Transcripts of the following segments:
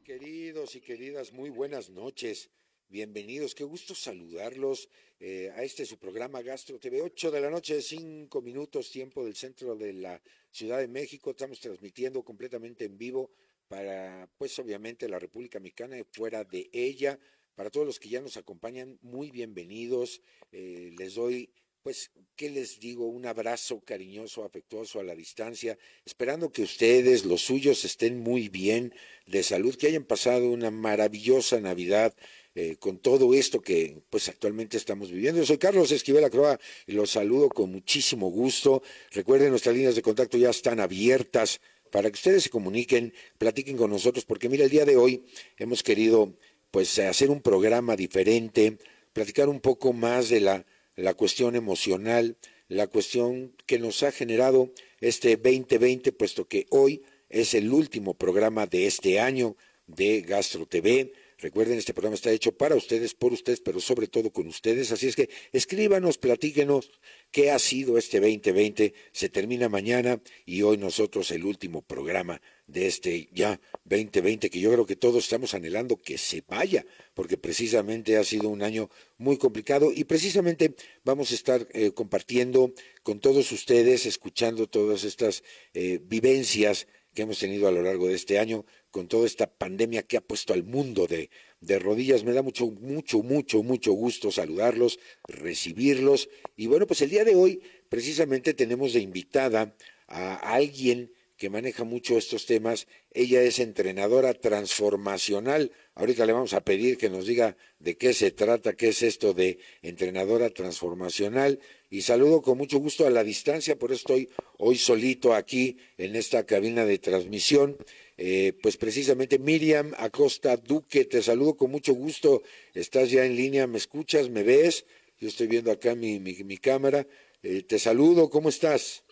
Queridos y queridas, muy buenas noches. Bienvenidos, qué gusto saludarlos eh, a este su programa Gastro TV, 8 de la noche, 5 minutos, tiempo del centro de la Ciudad de México. Estamos transmitiendo completamente en vivo para, pues obviamente, la República Mexicana y fuera de ella. Para todos los que ya nos acompañan, muy bienvenidos. Eh, les doy pues, ¿qué les digo? Un abrazo cariñoso, afectuoso a la distancia, esperando que ustedes, los suyos, estén muy bien de salud, que hayan pasado una maravillosa Navidad. Eh, con todo esto que pues actualmente estamos viviendo. Yo soy Carlos Esquivel Acroa y los saludo con muchísimo gusto. Recuerden, nuestras líneas de contacto ya están abiertas para que ustedes se comuniquen, platiquen con nosotros, porque mira, el día de hoy hemos querido pues hacer un programa diferente, platicar un poco más de la la cuestión emocional, la cuestión que nos ha generado este 2020, puesto que hoy es el último programa de este año de Gastro TV. Recuerden, este programa está hecho para ustedes, por ustedes, pero sobre todo con ustedes. Así es que escríbanos, platíquenos qué ha sido este 2020. Se termina mañana y hoy nosotros el último programa de este ya 2020 que yo creo que todos estamos anhelando que se vaya, porque precisamente ha sido un año muy complicado y precisamente vamos a estar eh, compartiendo con todos ustedes, escuchando todas estas eh, vivencias que hemos tenido a lo largo de este año, con toda esta pandemia que ha puesto al mundo de, de rodillas. Me da mucho, mucho, mucho, mucho gusto saludarlos, recibirlos. Y bueno, pues el día de hoy precisamente tenemos de invitada a alguien que maneja mucho estos temas. Ella es entrenadora transformacional. Ahorita le vamos a pedir que nos diga de qué se trata, qué es esto de entrenadora transformacional. Y saludo con mucho gusto a la distancia, por eso estoy hoy solito aquí en esta cabina de transmisión. Eh, pues precisamente Miriam Acosta Duque, te saludo con mucho gusto. Estás ya en línea, ¿me escuchas? ¿Me ves? Yo estoy viendo acá mi, mi, cámara. Eh, te saludo, ¿cómo estás?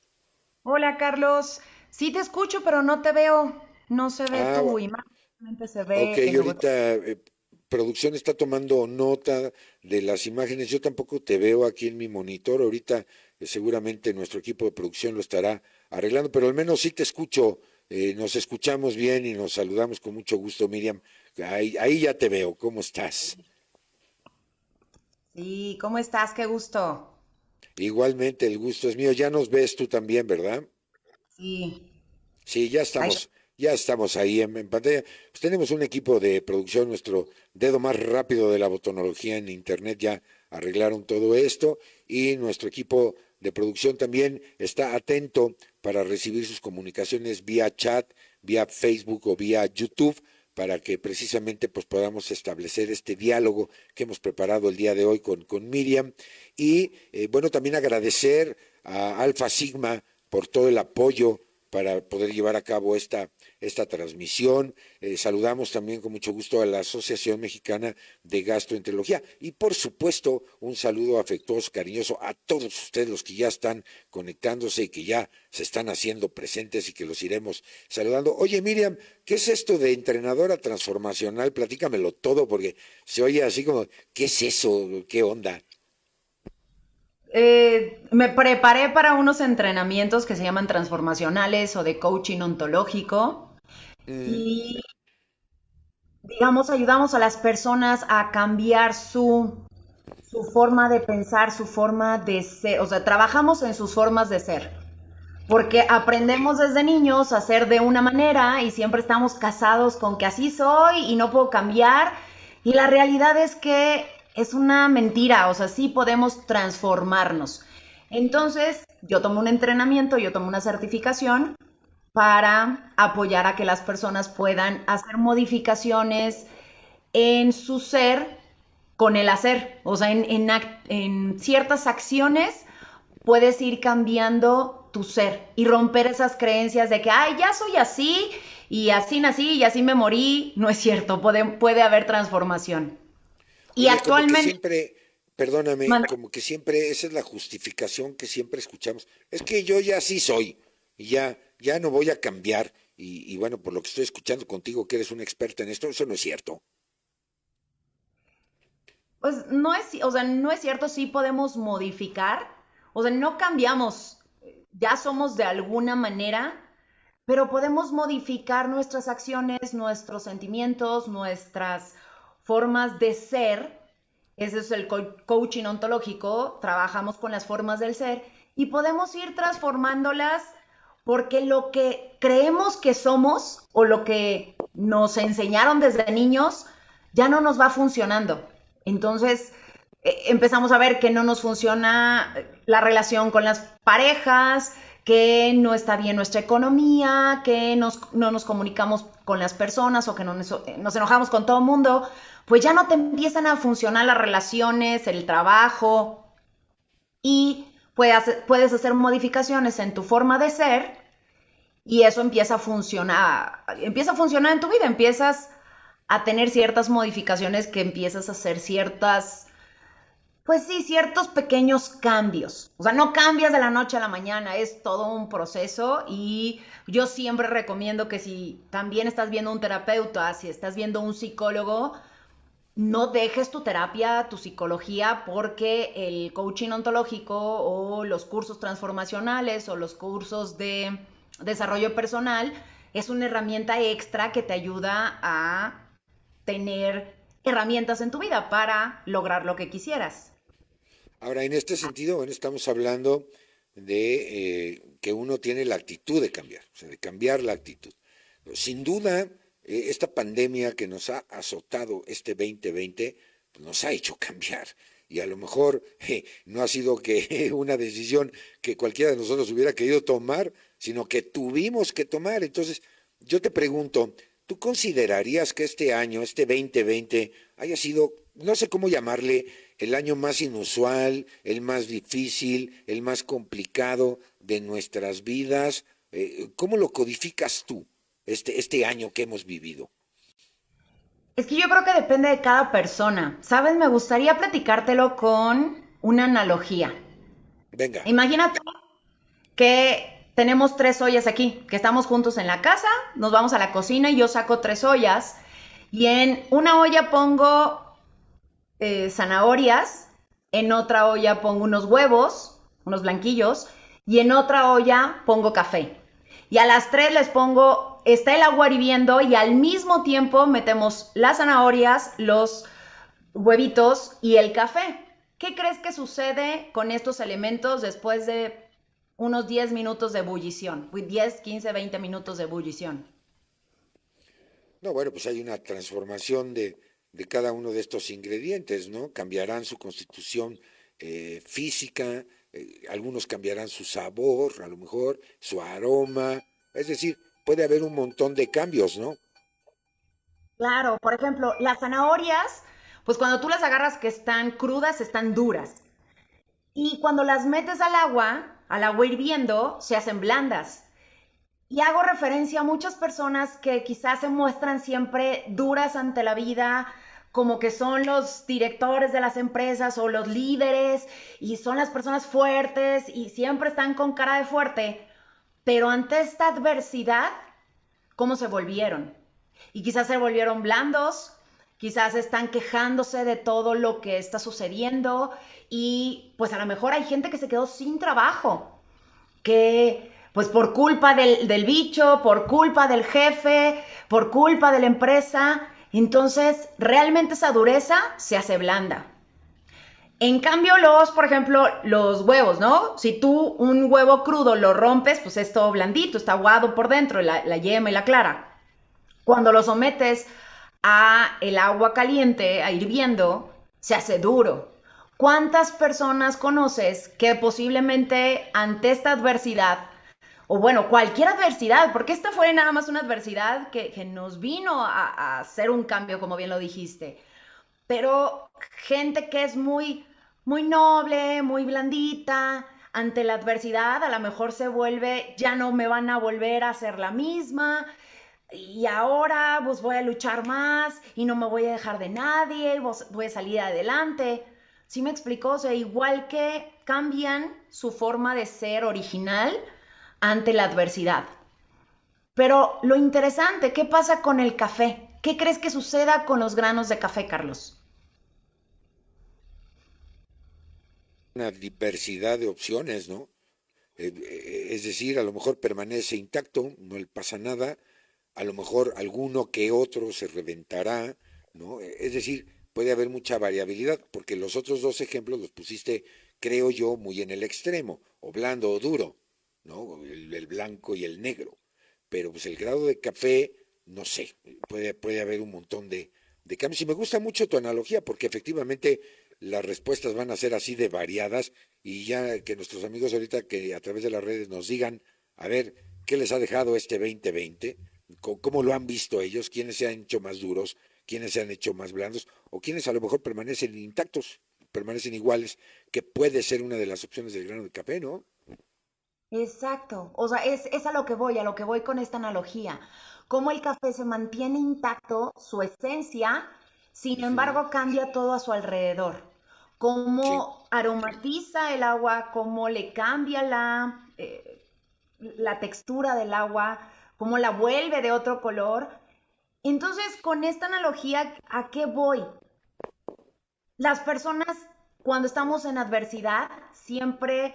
Hola Carlos, Sí te escucho, pero no te veo. No se ve ah, tu imagen, se ve. Ok, ahorita eh, producción está tomando nota de las imágenes. Yo tampoco te veo aquí en mi monitor. Ahorita eh, seguramente nuestro equipo de producción lo estará arreglando, pero al menos sí te escucho. Eh, nos escuchamos bien y nos saludamos con mucho gusto, Miriam. Ahí, ahí ya te veo. ¿Cómo estás? Sí, ¿cómo estás? Qué gusto. Igualmente, el gusto es mío. Ya nos ves tú también, ¿verdad? Sí. Sí, ya estamos, ya estamos ahí en, pantalla. Pues tenemos un equipo de producción, nuestro dedo más rápido de la botonología en Internet ya arreglaron todo esto y nuestro equipo de producción también está atento para recibir sus comunicaciones vía chat, vía Facebook o vía YouTube para que precisamente pues podamos establecer este diálogo que hemos preparado el día de hoy con, con Miriam y eh, bueno también agradecer a Alfa Sigma por todo el apoyo para poder llevar a cabo esta, esta transmisión. Eh, saludamos también con mucho gusto a la Asociación Mexicana de Gastroenterología y por supuesto un saludo afectuoso, cariñoso a todos ustedes los que ya están conectándose y que ya se están haciendo presentes y que los iremos saludando. Oye Miriam, ¿qué es esto de entrenadora transformacional? Platícamelo todo porque se oye así como, ¿qué es eso? ¿Qué onda? Eh, me preparé para unos entrenamientos que se llaman transformacionales o de coaching ontológico. Mm. Y, digamos, ayudamos a las personas a cambiar su, su forma de pensar, su forma de ser. O sea, trabajamos en sus formas de ser. Porque aprendemos desde niños a ser de una manera y siempre estamos casados con que así soy y no puedo cambiar. Y la realidad es que es una mentira, o sea, sí podemos transformarnos. Entonces, yo tomo un entrenamiento, yo tomo una certificación para apoyar a que las personas puedan hacer modificaciones en su ser con el hacer. O sea, en, en, ciertas acciones puedes ir cambiando tu ser y romper esas creencias de que, ay, ya soy así y así nací y así me morí. No es cierto, puede, puede haber transformación. Y actualmente... siempre, perdóname, como que siempre esa es la justificación que siempre escuchamos. Es que yo ya sí soy y ya, ya no voy a cambiar. Y, bueno, por lo que estoy escuchando contigo, que eres una experta en esto, eso no es cierto. Pues no es, o sea, no es cierto, sí podemos modificar, o sea, no cambiamos, ya somos de alguna manera, pero podemos modificar nuestras acciones, nuestros sentimientos, nuestras formas de ser. Ese es el coaching ontológico, trabajamos con las formas del ser y podemos ir transformándolas porque lo que creemos que somos o lo que nos enseñaron desde niños ya no nos va funcionando. Entonces eh, empezamos a ver que no nos funciona la relación con las parejas, que no está bien nuestra economía, que no nos comunicamos con las personas o que no nos, nos enojamos con todo el mundo, pues ya no te empiezan a funcionar las relaciones, el trabajo y puedes, hacer modificaciones en tu forma de ser y eso empieza a funcionar, empieza a funcionar en tu vida, empiezas a tener ciertas modificaciones que empiezas a hacer ciertas, pues sí, ciertos pequeños cambios. O sea, no cambias de la noche a la mañana, es todo un proceso y yo siempre recomiendo que si también estás viendo un terapeuta, si estás viendo un psicólogo, no dejes tu terapia, tu psicología, porque el coaching ontológico o los cursos transformacionales o los cursos de desarrollo personal es una herramienta extra que te ayuda a tener herramientas en tu vida para lograr lo que quisieras. Ahora, en este sentido, bueno, estamos hablando de eh, que uno tiene la actitud de cambiar, o sea, de cambiar la actitud. Sin duda, eh, esta pandemia que nos ha azotado este 2020 pues, nos ha hecho cambiar. Y a lo mejor no ha sido que una decisión que cualquiera de nosotros hubiera querido tomar, sino que tuvimos que tomar. Entonces, yo te pregunto, ¿tú considerarías que este año, este 2020, haya sido, no sé cómo llamarle, el año más inusual, el más difícil, el más complicado de nuestras vidas? Eh, ¿Cómo lo codificas tú? Este, este año que hemos vivido? Es que yo creo que depende de cada persona. ¿Sabes? Me gustaría platicártelo con una analogía. Venga. Imagínate que tenemos tres ollas aquí, que estamos juntos en la casa, nos vamos a la cocina y yo saco tres ollas y en una olla pongo eh, zanahorias, en otra olla pongo unos huevos, unos blanquillos, y en otra olla pongo café. Y a las tres les pongo está el agua hirviendo y al mismo tiempo metemos las zanahorias, los huevitos y el café. ¿Qué crees que sucede con estos elementos después de unos 10 minutos de ebullición? 10, 15, 20 minutos de ebullición. No, bueno, pues hay una transformación de, cada uno de estos ingredientes, ¿no? Cambiarán su constitución eh, física, eh, algunos cambiarán su sabor, a lo mejor, su aroma, es decir, puede haber un montón de cambios, ¿no? Claro, por ejemplo, las zanahorias, pues cuando tú las agarras que están crudas, están duras. Y cuando las metes al agua, al agua hirviendo, se hacen blandas. Y hago referencia a muchas personas que quizás se muestran siempre duras ante la vida, como que son los directores de las empresas o los líderes y son las personas fuertes y siempre están con cara de fuerte, pero ante esta adversidad, ¿cómo se volvieron? Y quizás se volvieron blandos, quizás están quejándose de todo lo que está sucediendo y pues a lo mejor hay gente que se quedó sin trabajo, que pues por culpa del, del bicho, por culpa del jefe, por culpa de la empresa, entonces realmente esa dureza se hace blanda. En cambio, los, por ejemplo, los huevos, ¿no? Si tú un huevo crudo lo rompes, pues es todo blandito, está aguado por dentro, la, yema y la clara. Cuando lo sometes a el agua caliente, a hirviendo, se hace duro. ¿Cuántas personas conoces que posiblemente ante esta adversidad, o bueno, cualquier adversidad, porque esta fue nada más una adversidad que, nos vino a hacer un cambio, como bien lo dijiste, pero gente que es muy, muy noble, muy blandita, ante la adversidad a lo mejor se vuelve, ya no me van a volver a hacer la misma, y ahora pues voy a luchar más y no me voy a dejar de nadie, voy a salir adelante. ¿Sí me explicó? O sea, igual que cambian su forma de ser original ante la adversidad. Pero lo interesante, ¿qué pasa con el café? ¿Qué crees que suceda con los granos de café, Carlos? Una diversidad de opciones, ¿no? Eh, es decir, a lo mejor permanece intacto, no le pasa nada, a lo mejor alguno que otro se reventará, ¿no? Es decir, puede haber mucha variabilidad, porque los otros dos ejemplos los pusiste, creo yo, muy en el extremo, o blando o duro, ¿no? El, blanco y el negro. Pero pues el grado de café, no sé, puede, puede haber un montón de, de cambios. Y me gusta mucho tu analogía, porque efectivamente las respuestas van a ser así de variadas y ya que nuestros amigos ahorita que a través de las redes nos digan, a ver, ¿qué les ha dejado este 2020? ¿Cómo lo han visto ellos? ¿Quiénes se han hecho más duros? ¿Quiénes se han hecho más blandos? ¿O quiénes a lo mejor permanecen intactos, permanecen iguales? Que puede ser una de las opciones del grano de café, ¿no? Exacto. O sea, es, es a lo que voy, a lo que voy con esta analogía. Cómo el café se mantiene intacto, su esencia, sin embargo cambia todo a su alrededor cómo aromatiza el agua, cómo le cambia la, eh, la textura del agua, cómo la vuelve de otro color. Entonces, con esta analogía, ¿a qué voy? Las personas, cuando estamos en adversidad, siempre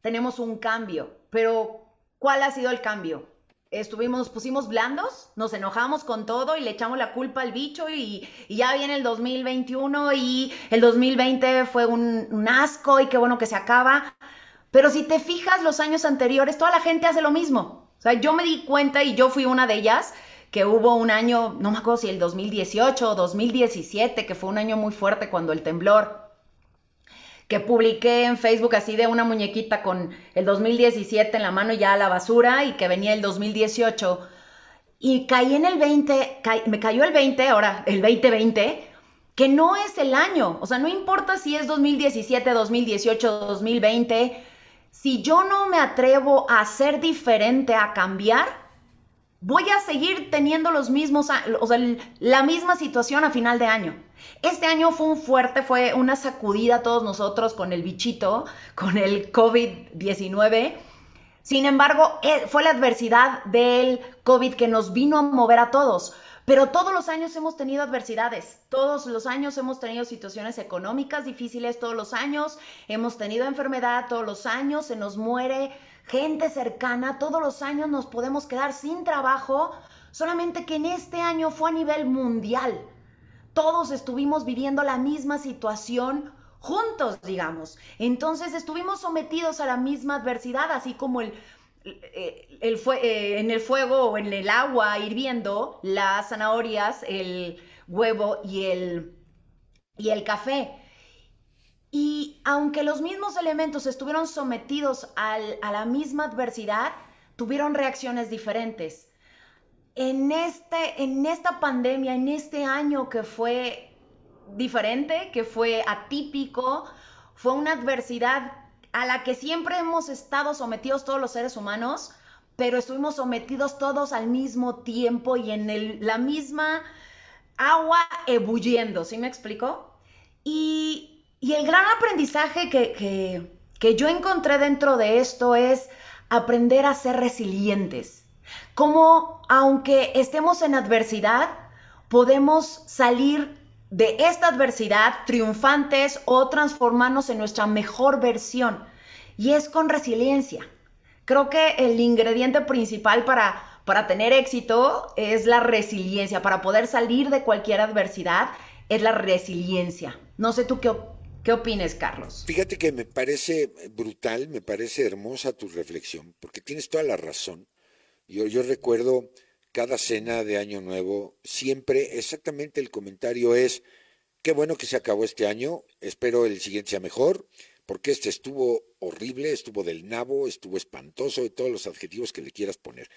tenemos un cambio, pero ¿cuál ha sido el cambio? Estuvimos, pusimos blandos, nos enojamos con todo y le echamos la culpa al bicho y, ya viene el 2021 y el 2020 fue un, un, asco y qué bueno que se acaba. Pero si te fijas los años anteriores, toda la gente hace lo mismo. O sea, yo me di cuenta y yo fui una de ellas que hubo un año, no me acuerdo si el 2018 o 2017, que fue un año muy fuerte cuando el temblor que publiqué en Facebook así de una muñequita con el 2017 en la mano ya a la basura y que venía el 2018. Y caí en el 20, me cayó el 20, ahora el 2020, que no es el año. O sea, no importa si es 2017, 2018, 2020. Si yo no me atrevo a ser diferente, a cambiar, voy a seguir teniendo los mismos, o sea, la misma situación a final de año. Este año fue un fuerte, fue una sacudida a todos nosotros con el bichito, con el COVID-19. Sin embargo, eh, fue la adversidad del COVID que nos vino a mover a todos. Pero todos los años hemos tenido adversidades, todos los años hemos tenido situaciones económicas difíciles, todos los años hemos tenido enfermedad, todos los años se nos muere gente cercana, todos los años nos podemos quedar sin trabajo, solamente que en este año fue a nivel mundial todos estuvimos viviendo la misma situación juntos, digamos. Entonces estuvimos sometidos a la misma adversidad, así como el, eh, eh, en el fuego o en el agua hirviendo, las zanahorias, el huevo y el, y el café. Y aunque los mismos elementos estuvieron sometidos a la misma adversidad, tuvieron reacciones diferentes en, este, en esta pandemia, en este año que fue diferente, que fue atípico, fue una adversidad a la que siempre hemos estado sometidos todos los seres humanos, pero estuvimos sometidos todos al mismo tiempo y en la misma agua ebulliendo, ¿sí me explico? Y, el gran aprendizaje que, que yo encontré dentro de esto es aprender a ser resilientes cómo aunque estemos en adversidad, podemos salir de esta adversidad triunfantes o transformarnos en nuestra mejor versión. Y es con resiliencia. Creo que el ingrediente principal para, para tener éxito es la resiliencia. Para poder salir de cualquier adversidad es la resiliencia. No sé tú qué, qué opines, Carlos. Fíjate que me parece brutal, me parece hermosa tu reflexión, porque tienes toda la razón. Yo, recuerdo cada cena de Año Nuevo, siempre exactamente el comentario es, qué bueno que se acabó este año, espero el siguiente sea mejor, porque este estuvo horrible, estuvo del nabo, estuvo espantoso, de todos los adjetivos que le quieras poner.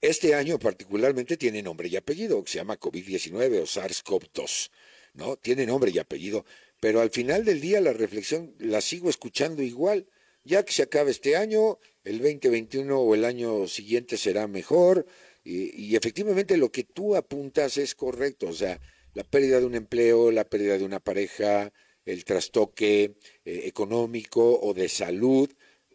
Este año particularmente tiene nombre y apellido, se llama COVID-19 o SARS-CoV-2, ¿no? Tiene nombre y apellido, pero al final del día la reflexión la sigo escuchando igual ya que se acabe este año, el 2021 o el año siguiente será mejor. Y, efectivamente lo que tú apuntas es correcto, o sea, la pérdida de un empleo, la pérdida de una pareja, el trastoque eh, económico o de salud,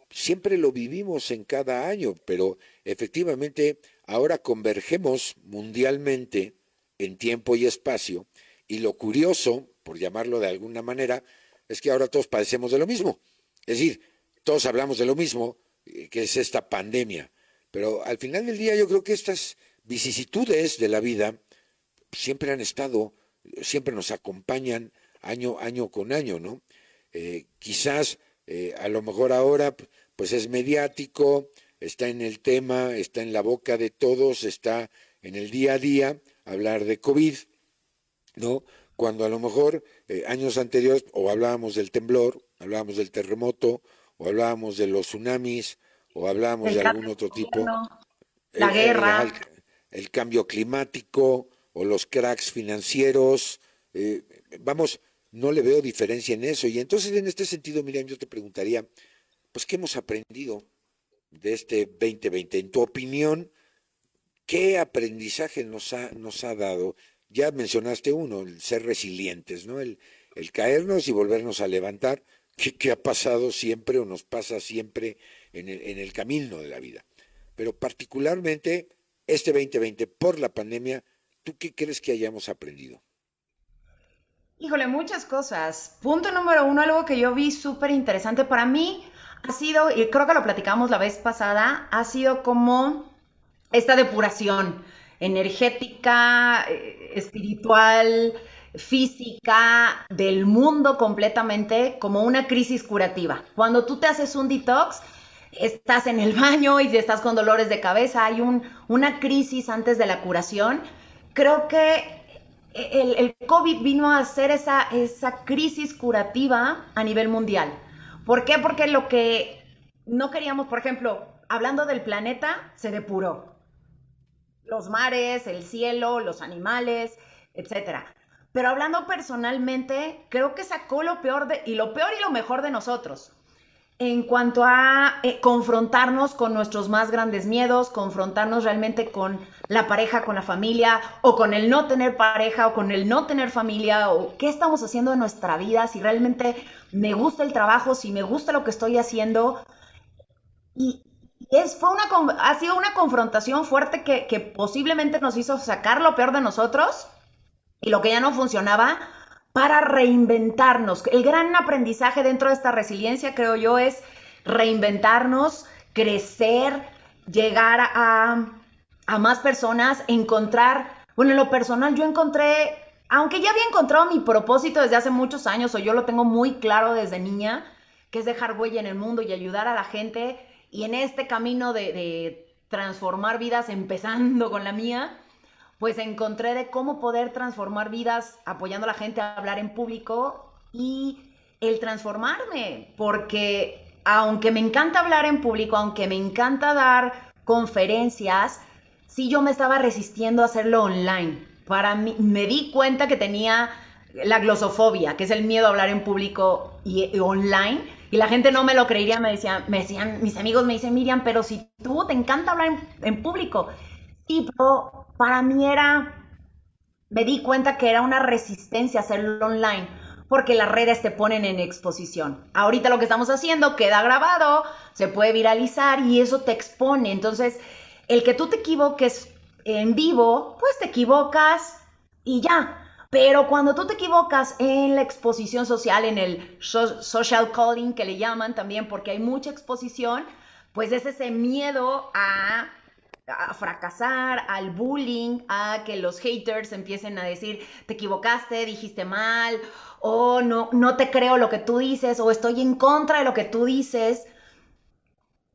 siempre lo vivimos en cada año, pero efectivamente ahora convergemos mundialmente en tiempo y espacio y lo curioso, por llamarlo de alguna manera, es que ahora todos padecemos de lo mismo. Es decir, todos hablamos de lo mismo, eh, que es esta pandemia. Pero al final del día yo creo que estas vicisitudes de la vida siempre han estado, siempre nos acompañan año, año con año, ¿no? Eh, quizás eh, a lo mejor ahora pues es mediático, está en el tema, está en la boca de todos, está en el día a día hablar de COVID, ¿no? Cuando a lo mejor eh, años anteriores o hablábamos del temblor, hablábamos del terremoto, o hablábamos de los tsunamis, o hablábamos de algún otro tipo. La guerra. El, cambio climático, o los cracks financieros. Eh, vamos, no le veo diferencia en eso. Y entonces, en este sentido, Miriam, yo te preguntaría, pues, ¿qué hemos aprendido de este 2020? En tu opinión, ¿qué aprendizaje nos ha, nos ha dado? Ya mencionaste uno, el ser resilientes, ¿no? El, el caernos y volvernos a levantar, que, ha pasado siempre o nos pasa siempre en el, en el camino de la vida. Pero particularmente este 2020, por la pandemia, ¿tú qué crees que hayamos aprendido? Híjole, muchas cosas. Punto número uno, algo que yo vi súper interesante para mí ha sido, y creo que lo platicamos la vez pasada, ha sido como esta depuración energética, eh, espiritual, física, del mundo completamente, como una crisis curativa. Cuando tú te haces un detox, estás en el baño y estás con dolores de cabeza, hay un, una crisis antes de la curación. Creo que el, COVID vino a hacer esa, esa crisis curativa a nivel mundial. ¿Por qué? Porque lo que no queríamos, por ejemplo, hablando del planeta, se depuró. Los mares, el cielo, los animales, etcétera. Pero hablando personalmente, creo que sacó lo peor de, y lo peor y lo mejor de nosotros en cuanto a eh, confrontarnos con nuestros más grandes miedos, confrontarnos realmente con la pareja, con la familia, o con el no tener pareja, o con el no tener familia, o qué estamos haciendo en nuestra vida, si realmente me gusta el trabajo, si me gusta lo que estoy haciendo. Y es, fue una, ha sido una confrontación fuerte que, que posiblemente nos hizo sacar lo peor de nosotros y lo que ya no funcionaba, para reinventarnos. El gran aprendizaje dentro de esta resiliencia, creo yo, es reinventarnos, crecer, llegar a, más personas, encontrar, bueno, en lo personal yo encontré, aunque ya había encontrado mi propósito desde hace muchos años, o yo lo tengo muy claro desde niña, que es dejar huella en el mundo y ayudar a la gente, y en este camino de, de transformar vidas, empezando con la mía, pues encontré de cómo poder transformar vidas apoyando a la gente a hablar en público y el transformarme, porque aunque me encanta hablar en público, aunque me encanta dar conferencias, sí yo me estaba resistiendo a hacerlo online. Para mí, me di cuenta que tenía la glosofobia, que es el miedo a hablar en público y, online. Y la gente no me lo creería, me decían, me decían, mis amigos me dicen, Miriam, pero si tú te encanta hablar en, en público. Para mí era, me di cuenta que era una resistencia hacerlo online porque las redes te ponen en exposición. Ahorita lo que estamos haciendo queda grabado, se puede viralizar y eso te expone. Entonces, el que tú te equivoques en vivo, pues te equivocas y ya. Pero cuando tú te equivocas en la exposición social, en el social calling que le llaman también, porque hay mucha exposición, pues es ese miedo a a fracasar, al bullying, a que los haters empiecen a decir, te equivocaste, dijiste mal, o no, no te creo lo que tú dices, o estoy en contra de lo que tú dices.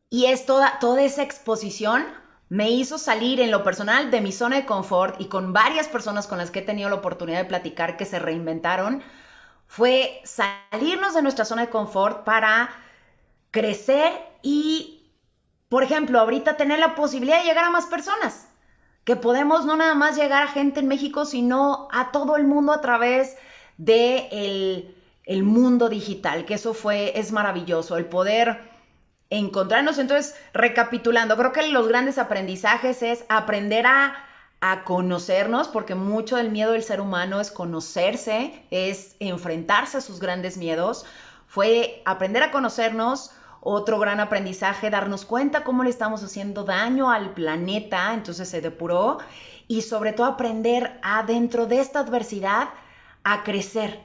Y es toda, toda esa exposición me hizo salir en lo personal de mi zona de confort y con varias personas con las que he tenido la oportunidad de platicar que se reinventaron, fue salirnos de nuestra zona de confort para crecer y por ejemplo, ahorita tener la posibilidad de llegar a más personas, que podemos no nada más llegar a gente en México, sino a todo el mundo a través de el, mundo digital, que eso fue, es maravilloso, el poder encontrarnos. Entonces, recapitulando, creo que los grandes aprendizajes es aprender a, a conocernos, porque mucho del miedo del ser humano es conocerse, es enfrentarse a sus grandes miedos, fue aprender a conocernos, otro gran aprendizaje, darnos cuenta cómo le estamos haciendo daño al planeta, entonces se depuró, y sobre todo aprender a dentro de esta adversidad a crecer,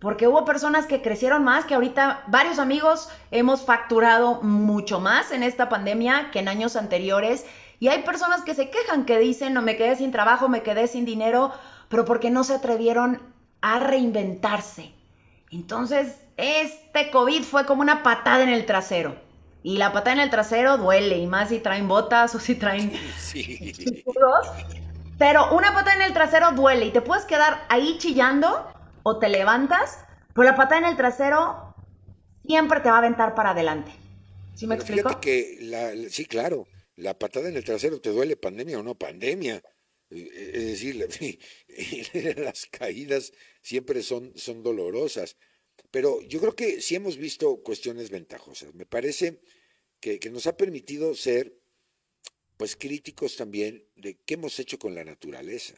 porque hubo personas que crecieron más, que ahorita varios amigos hemos facturado mucho más en esta pandemia que en años anteriores. Y hay personas que se quejan, que dicen, no me quedé sin trabajo, me quedé sin dinero, pero porque no se atrevieron a reinventarse. Entonces, este COVID fue como una patada en el trasero. Y la patada en el trasero duele, y más si traen botas o si traen sí. Pero una patada en el trasero duele y te puedes quedar ahí chillando o te levantas, pero la patada en el trasero siempre te va a aventar para adelante. ¿Sí me explico? que sí, claro, la patada en el trasero te duele pandemia o no pandemia. Eh, es decir, las caídas siempre son, son dolorosas. Pero yo creo que sí hemos visto cuestiones ventajosas. Me parece que, nos ha permitido ser pues críticos también de qué hemos hecho con la naturaleza.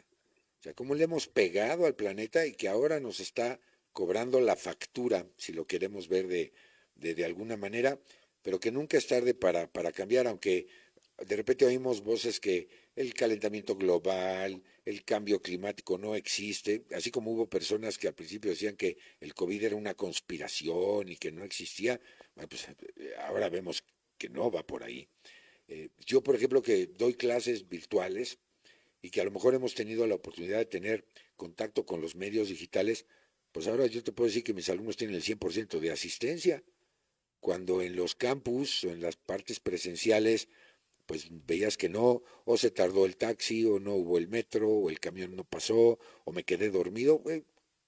O sea, cómo le hemos pegado al planeta y que ahora nos está cobrando la factura, si lo queremos ver de, de, alguna manera, pero que nunca es tarde para, para cambiar, aunque de repente oímos voces que el calentamiento global, el cambio climático no existe, así como hubo personas que al principio decían que el COVID era una conspiración y que no existía, bueno, pues ahora vemos que no va por ahí. Eh, yo, por ejemplo, que doy clases virtuales, y que a lo mejor hemos tenido la oportunidad de tener contacto con los medios digitales, pues ahora yo te puedo decir que mis alumnos tienen el 100% de asistencia, cuando en los campus o en las partes presenciales, pues veías que no, o se tardó el taxi, o no hubo el metro, o el camión no pasó, o me quedé dormido,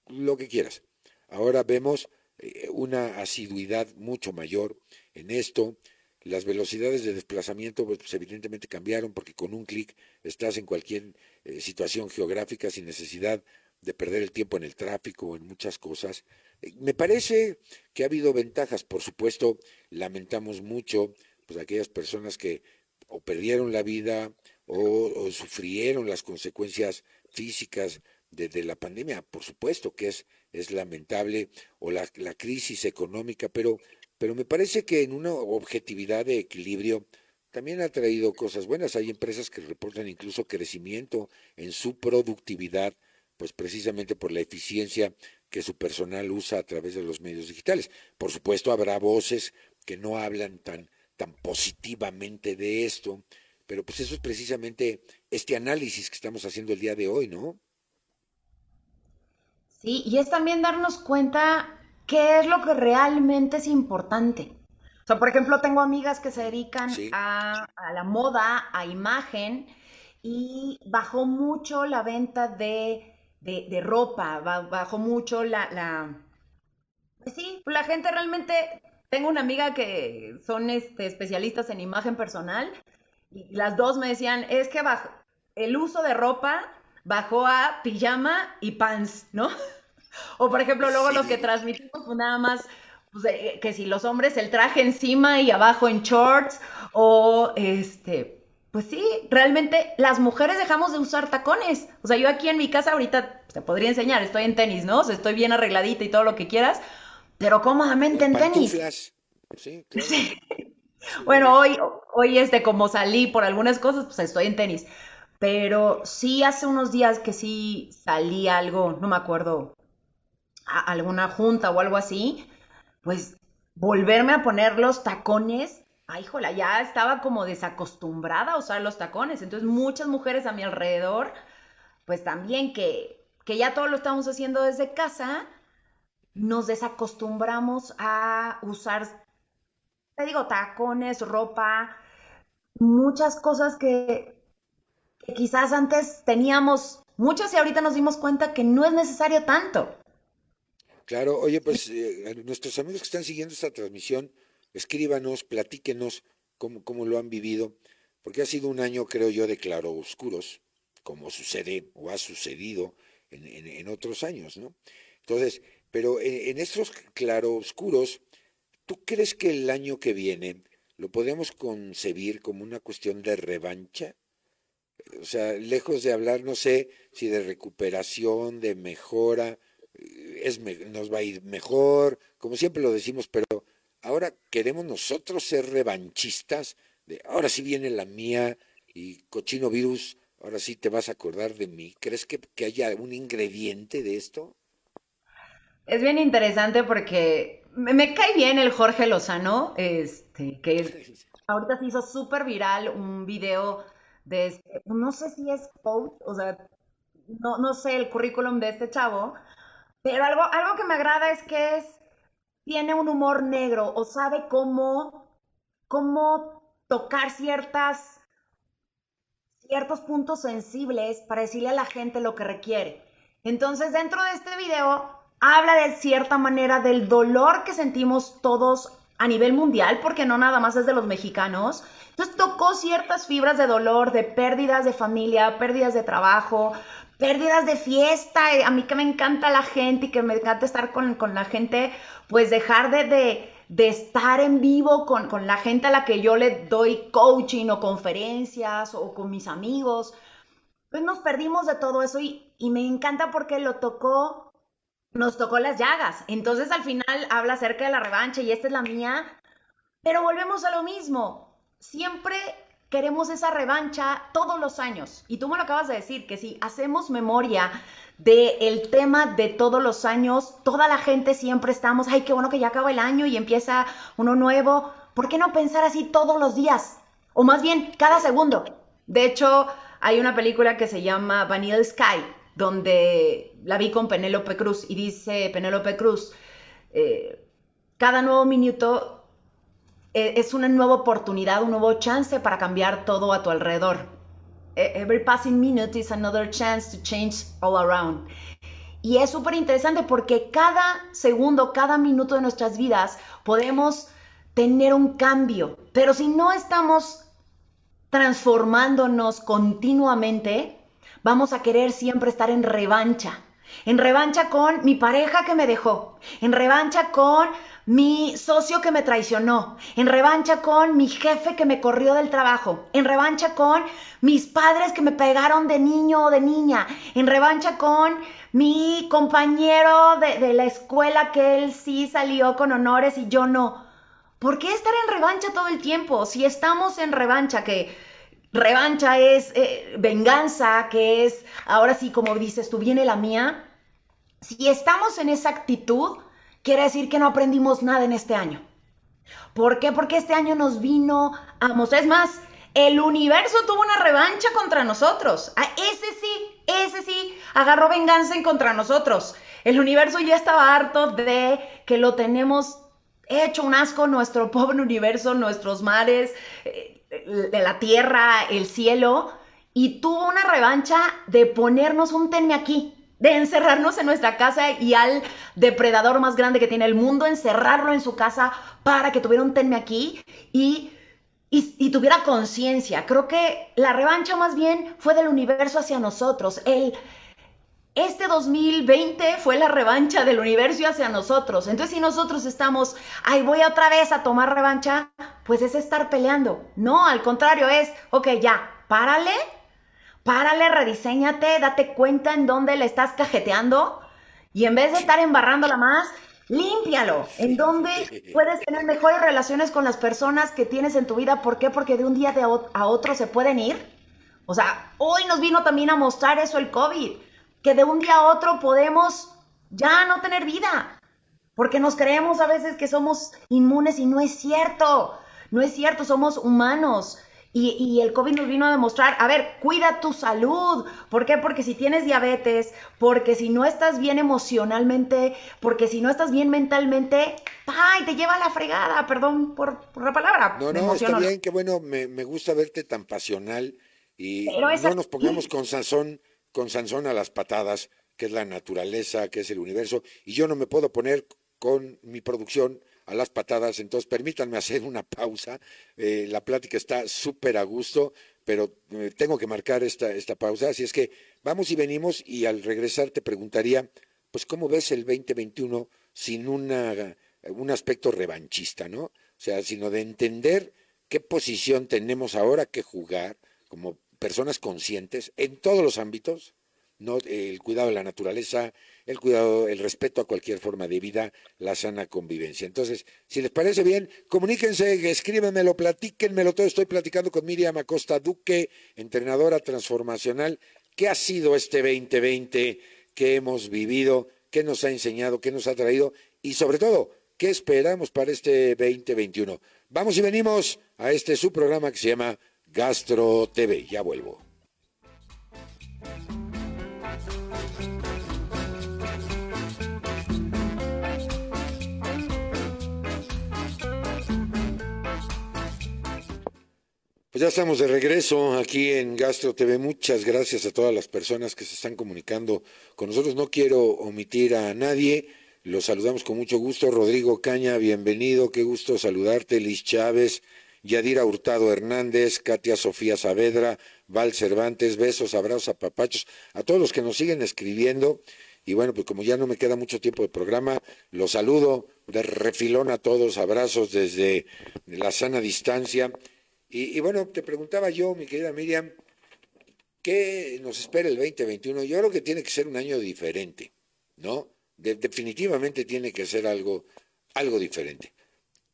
lo que quieras. Ahora vemos eh, una asiduidad mucho mayor en esto, las velocidades de desplazamiento pues, pues, evidentemente cambiaron porque con un clic estás en cualquier eh, situación geográfica sin necesidad de perder el tiempo en el tráfico o en muchas cosas. Eh, me parece que ha habido ventajas, por supuesto, lamentamos mucho pues aquellas personas que o perdieron la vida o, sufrieron las consecuencias físicas de, la pandemia, por supuesto que es, es lamentable, o la, la crisis económica, pero pero me parece que en una objetividad de equilibrio también ha traído cosas buenas. Hay empresas que reportan incluso crecimiento en su productividad, pues precisamente por la eficiencia que su personal usa a través de los medios digitales. Por supuesto, habrá voces que no hablan tan, tan positivamente de esto, pero pues eso es precisamente este análisis que estamos haciendo el día de hoy, ¿no? Sí, y es también darnos cuenta qué es lo que realmente es importante. O sea, por ejemplo, tengo amigas que se dedican a, la moda, a imagen, y bajó mucho la venta de, ropa, bajó mucho la, la... Pues sí, la gente realmente... Tengo una amiga que son este, especialistas en imagen personal y las dos me decían, es que bajó, el uso de ropa bajó a pijama y pants, ¿no? O por ejemplo, luego los que transmitimos, pues nada más, pues, eh, que si los hombres el traje encima y abajo en shorts, o este, pues sí, realmente las mujeres dejamos de usar tacones. O sea, yo aquí en mi casa ahorita te podría enseñar, estoy en tenis, ¿no? O sea, estoy bien arregladita y todo lo que quieras, pero cómodamente en tenis. Sí, Bueno, hoy, hoy este, como salí por algunas cosas, pues estoy en tenis. Pero sí hace unos días que sí salí algo, no me acuerdo alguna junta o algo así, pues volverme a poner los tacones, ay, jola, ya estaba como desacostumbrada a usar los tacones. Entonces, muchas mujeres a mi alrededor, pues también que, que ya todo lo estamos haciendo desde casa, nos desacostumbramos a usar, te digo, tacones, ropa, muchas cosas que, quizás antes teníamos muchas y ahorita nos dimos cuenta que no es necesario tanto. Claro, oye, pues eh, nuestros amigos que están siguiendo esta transmisión, escríbanos, platíquenos cómo, cómo lo han vivido, porque ha sido un año, creo yo, de claroscuros, como sucede o ha sucedido en, en, otros años, ¿no? Entonces, pero en, en estos claroscuros, ¿tú crees que el año que viene lo podemos concebir como una cuestión de revancha? O sea, lejos de hablar, no sé, si de recuperación, de mejora, es, nos va a ir mejor, como siempre lo decimos, pero ahora queremos nosotros ser revanchistas, de ahora sí viene la mía y cochino virus, ahora sí te vas a acordar de mí. ¿Crees que, que haya un ingrediente de esto? Es bien interesante porque me, cae bien el Jorge Lozano, este, que ahorita se hizo súper viral un video de, este, no sé si es coach, o sea, no, no sé el currículum de este chavo, pero algo, algo que me agrada es que es, tiene un humor negro o sabe cómo, cómo tocar ciertas, ciertos puntos sensibles para decirle a la gente lo que requiere. Entonces, dentro de este video, habla de cierta manera del dolor que sentimos todos a nivel mundial, porque no nada más es de los mexicanos. Entonces tocó ciertas fibras de dolor, de pérdidas de familia, pérdidas de trabajo, pérdidas de fiesta. Eh, a mí que me encanta la gente y que me encanta estar con, la gente, pues dejar de, de, estar en vivo con, con, la gente a la que yo le doy coaching o conferencias o con mis amigos. Pues nos perdimos de todo eso y, y me encanta porque lo tocó nos tocó las llagas. Entonces al final habla acerca de la revancha y esta es la mía. Pero volvemos a lo mismo. Siempre queremos esa revancha todos los años. Y tú me lo acabas de decir, que si hacemos memoria del tema de todos los años, toda la gente siempre estamos, ay, qué bueno que ya acaba el año y empieza uno nuevo. ¿Por qué no pensar así todos los días? O más bien, cada segundo. De hecho, hay una película que se llama Vanilla Sky, donde la vi con Penélope Cruz y dice Penélope Cruz, eh, cada nuevo minuto eh, es una nueva oportunidad, un nuevo chance para cambiar todo a tu alrededor. E, every passing minute is another chance to change all around. Y es súper interesante porque cada segundo, cada minuto de nuestras vidas podemos tener un cambio. Pero si no estamos transformándonos continuamente, vamos a querer siempre estar en revancha. En revancha con mi pareja que me dejó. En revancha con mi socio que me traicionó. En revancha con mi jefe que me corrió del trabajo. En revancha con mis padres que me pegaron de niño o de niña. En revancha con mi compañero de, de la escuela que él sí salió con honores y yo no. ¿Por qué estar en revancha todo el tiempo? Si estamos en revancha, que revancha es eh, venganza, que es, ahora sí, como dices tú, viene la mía. Si estamos en esa actitud, quiere decir que no aprendimos nada en este año. ¿Por qué? Porque este año nos vino a. Es más, el universo tuvo una revancha contra nosotros. A ese sí, ese sí, agarró venganza en contra nosotros. El universo ya estaba harto de que lo tenemos hecho un asco, nuestro pobre universo, nuestros mares. Eh, de la tierra, el cielo, y tuvo una revancha de ponernos un tenme aquí, de encerrarnos en nuestra casa y al depredador más grande que tiene el mundo, encerrarlo en su casa para que tuviera un tenme aquí y, y, tuviera conciencia. Creo que la revancha más bien fue del universo hacia nosotros. El, este 2020 fue la revancha del universo hacia nosotros. Entonces, si nosotros estamos, ay, voy otra vez a tomar revancha, pues es estar peleando. No, al contrario, es, ok, ya, párale, párale, rediseñate, date cuenta en dónde le estás cajeteando y en vez de estar embarrándola más, límpialo. En dónde puedes tener mejores relaciones con las personas que tienes en tu vida. ¿Por qué? Porque de un día a otro se pueden ir. O sea, hoy nos vino también a mostrar eso el COVID que de un día a otro podemos ya no tener vida, porque nos creemos a veces que somos inmunes y no es cierto, no es cierto, somos humanos. Y, el COVID nos vino a demostrar, a ver, cuida tu salud. ¿Por qué? Porque si tienes diabetes, porque si no estás bien emocionalmente, porque si no estás bien mentalmente, ¡ay! Te lleva a la fregada, perdón por, la palabra. No, no, está bien, qué bueno, me, gusta verte tan pasional y no nos pongamos con sazón con Sansón a las patadas, que es la naturaleza, que es el universo, y yo no me puedo poner con mi producción a las patadas, entonces permítanme hacer una pausa. Eh, la plática está súper a gusto, pero eh, tengo que marcar esta, esta pausa, así es que vamos y venimos y al regresar te preguntaría, pues ¿cómo ves el 2021 sin una, un aspecto revanchista, ¿no? O sea, sino de entender qué posición tenemos ahora que jugar como personas conscientes en todos los ámbitos, ¿no? el cuidado de la naturaleza, el cuidado, el respeto a cualquier forma de vida, la sana convivencia. Entonces, si les parece bien, comuníquense, escríbenmelo, platíquenmelo todo. Estoy platicando con Miriam Acosta Duque, entrenadora transformacional. ¿Qué ha sido este 2020 que hemos vivido? qué nos ha enseñado, qué nos ha traído y sobre todo, qué esperamos para este 2021. Vamos y venimos a este su programa que se llama Gastro TV. Ya vuelvo. Pues ya estamos de regreso aquí en Gastro TV. Muchas gracias a todas las personas que se están comunicando con nosotros. No quiero omitir a nadie. Los saludamos con mucho gusto. Rodrigo Caña, bienvenido. Qué gusto saludarte. Liz Chávez, Yadira Hurtado Hernández, Katia Sofía Saavedra, Val Cervantes. Besos, abrazos, a papachos. A todos los que nos siguen escribiendo. Y bueno, pues como ya no me queda mucho tiempo de programa, los saludo de refilón a todos. Abrazos desde la sana distancia. Y, bueno, te preguntaba yo, mi querida Miriam, ¿qué nos espera el 2021? Yo creo que tiene que ser un año diferente, ¿no? definitivamente tiene que ser algo, algo diferente.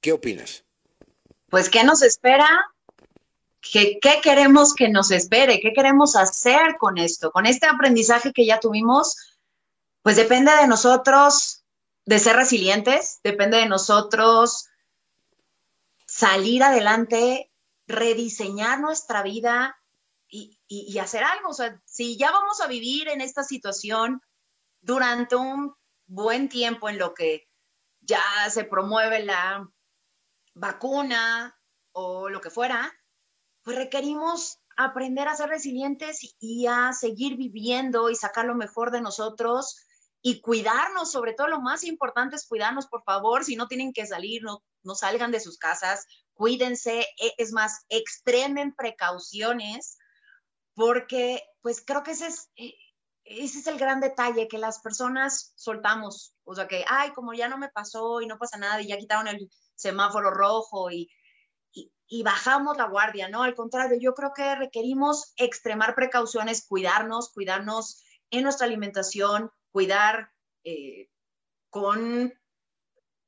¿Qué opinas? Pues, ¿qué nos espera? ¿Qué, ¿Qué queremos que nos espere? ¿Qué queremos hacer con esto? Con este aprendizaje que ya tuvimos, pues depende de nosotros de ser resilientes, depende de nosotros salir adelante rediseñar nuestra vida y, hacer algo. O sea, si ya vamos a vivir en esta situación durante un buen tiempo en lo que ya se promueve la vacuna o lo que fuera, pues requerimos aprender a ser resilientes y a seguir viviendo y sacar lo mejor de nosotros y cuidarnos, sobre todo lo más importante es cuidarnos, por favor, si no tienen que salir, no, no salgan de sus casas, cuídense, e, es más, extremen precauciones, porque pues creo que ese es, e, ese es el gran detalle, que las personas soltamos, o sea que, ay, como ya no me pasó y no pasa nada y ya quitaron el semáforo rojo y, y, bajamos la guardia, ¿no? Al contrario, yo creo que requerimos extremar precauciones, cuidarnos, cuidarnos en nuestra alimentación, cuidar eh, con,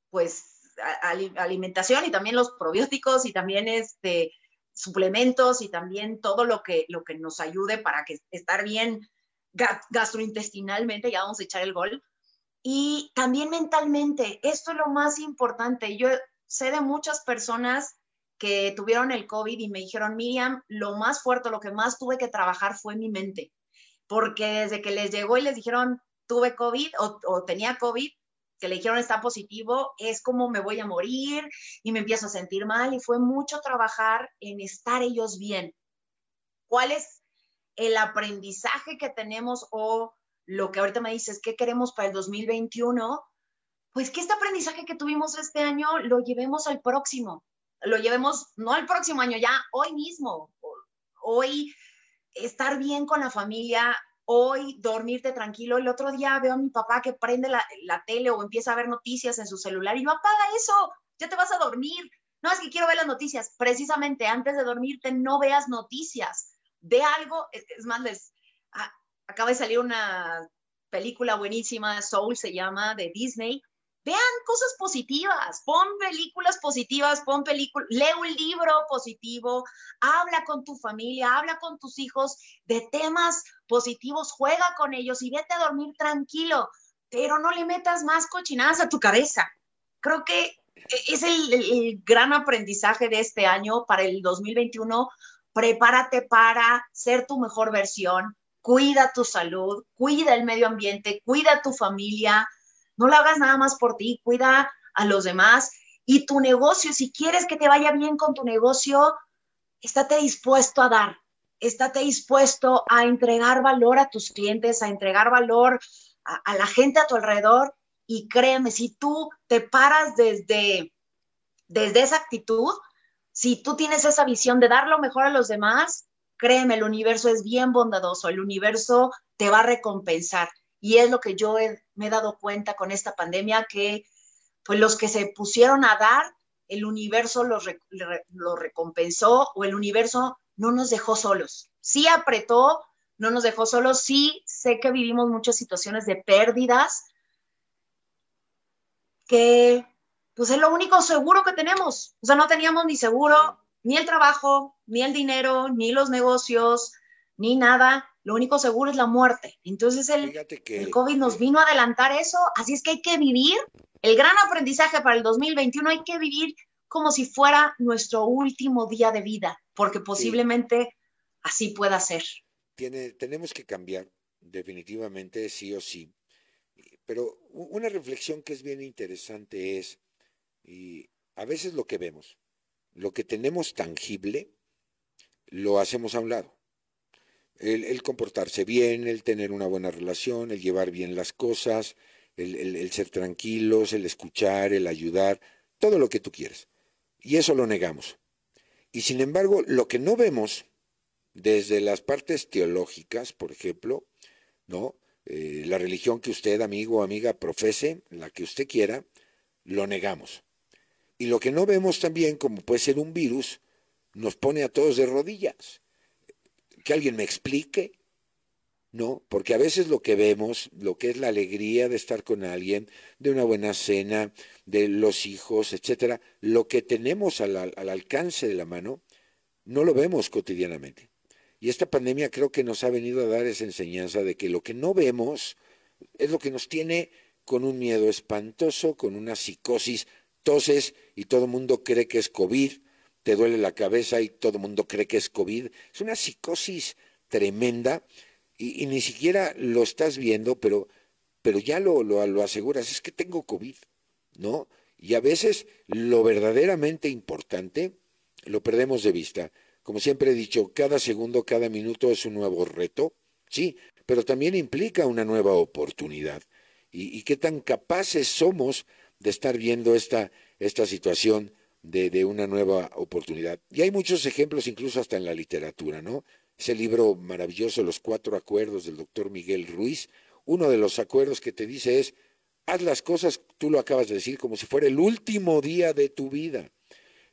pues, alimentación y también los probióticos y también este, suplementos y también todo lo que, lo que nos ayude para que estar bien gastrointestinalmente, ya vamos a echar el gol. Y también mentalmente, esto es lo más importante. Yo sé de muchas personas que tuvieron el COVID y me dijeron, Miriam, lo más fuerte, lo que más tuve que trabajar fue mi mente, porque desde que les llegó y les dijeron, tuve COVID o, tenía COVID, que le dijeron está positivo, es como me voy a morir y me empiezo a sentir mal y fue mucho trabajar en estar ellos bien. ¿Cuál es el aprendizaje que tenemos o lo que ahorita me dices, qué queremos para el 2021? Pues que este aprendizaje que tuvimos este año lo llevemos al próximo, lo llevemos no al próximo año, ya hoy mismo, hoy estar bien con la familia, hoy dormirte tranquilo. El otro día veo a mi papá que prende la, tele o empieza a ver noticias en su celular y yo apaga eso, ya te vas a dormir. No, es que quiero ver las noticias. Precisamente antes de dormirte no veas noticias. Ve algo, es, más, les ah, acaba de salir una película buenísima, Soul se llama, de Disney, vean cosas positivas, pon películas positivas, pon películas, lee un libro positivo, habla con tu familia, habla con tus hijos de temas positivos, juega con ellos y vete a dormir tranquilo, pero no le metas más cochinadas a tu cabeza. Creo que es el, el gran aprendizaje de este año para el 2021. Prepárate para ser tu mejor versión, cuida tu salud, cuida el medio ambiente, cuida tu familia, no lo hagas nada más por ti, cuida a los demás. Y tu negocio, si quieres que te vaya bien con tu negocio, estate dispuesto a dar, estate dispuesto a entregar valor a tus clientes, a entregar valor a, la gente a tu alrededor. Y créeme, si tú te paras desde, desde esa actitud, si tú tienes esa visión de dar lo mejor a los demás, créeme, el universo es bien bondadoso, el universo te va a recompensar. Y es lo que yo me he dado cuenta con esta pandemia, que pues los que se pusieron a dar, el universo los, recompensó o el universo no nos dejó solos. Sí apretó, no nos dejó solos, sí sé que vivimos muchas situaciones de pérdidas, que pues es lo único seguro que tenemos. O sea, no teníamos ni seguro, ni el trabajo, ni el dinero, ni los negocios, ni nada lo único seguro es la muerte. Entonces el, el COVID nos vino a adelantar eso, así es que hay que vivir. El gran aprendizaje para el 2021 hay que vivir como si fuera nuestro último día de vida, porque posiblemente así pueda ser. Tiene, tenemos que cambiar, definitivamente, sí o sí. Pero una reflexión que es bien interesante es, y a veces lo que vemos, lo que tenemos tangible, lo hacemos a un lado. El, comportarse bien, el tener una buena relación, el llevar bien las cosas, el, ser tranquilos, el escuchar, el ayudar, todo lo que tú quieres. Y eso lo negamos. Y sin embargo, lo que no vemos desde las partes teológicas, por ejemplo, ¿no? Eh, la religión que usted, amigo o amiga, profese, la que usted quiera, lo negamos. Y lo que no vemos también, como puede ser un virus, nos pone a todos de rodillas. Que alguien me explique, ¿no? Porque a veces lo que vemos, lo que es la alegría de estar con alguien, de una buena cena, de los hijos, etcétera, lo que tenemos al, al alcance de la mano, no lo vemos cotidianamente. Y esta pandemia creo que nos ha venido a dar esa enseñanza de que lo que no vemos es lo que nos tiene con un miedo espantoso, con una psicosis toses y todo el mundo cree que es COVID, te duele la cabeza y todo el mundo cree que es COVID. Es una psicosis tremenda y, ni siquiera lo estás viendo, pero, pero ya lo, lo, aseguras, es que tengo COVID, ¿no? Y a veces lo verdaderamente importante lo perdemos de vista. Como siempre he dicho, cada segundo, cada minuto es un nuevo reto, sí, pero también implica una nueva oportunidad. Y, y qué tan capaces somos de estar viendo esta, esta situación de, de, una nueva oportunidad. Y hay muchos ejemplos, incluso hasta en la literatura, ¿no? Ese libro maravilloso, Los Cuatro Acuerdos del doctor Miguel Ruiz, uno de los acuerdos que te dice es, haz las cosas, tú lo acabas de decir, como si fuera el último día de tu vida,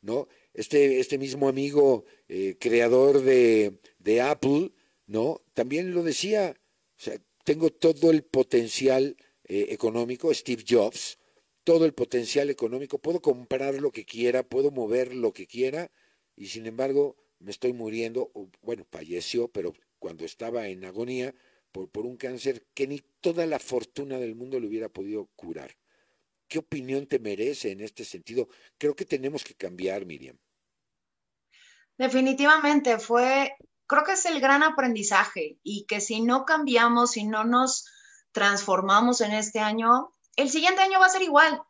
¿no? Este, este mismo amigo eh, creador de, de Apple, ¿no? También lo decía, tengo todo el potencial eh, económico, Steve Jobs, todo el potencial económico, puedo comprar lo que quiera, puedo mover lo que quiera y sin embargo me estoy muriendo, bueno, falleció, pero cuando estaba en agonía por, por un cáncer que ni toda la fortuna del mundo le hubiera podido curar. ¿Qué opinión te merece en este sentido? Creo que tenemos que cambiar, Miriam. Definitivamente fue, creo que es el gran aprendizaje y que si no cambiamos, si no nos transformamos en este año, el siguiente año va a ser igual.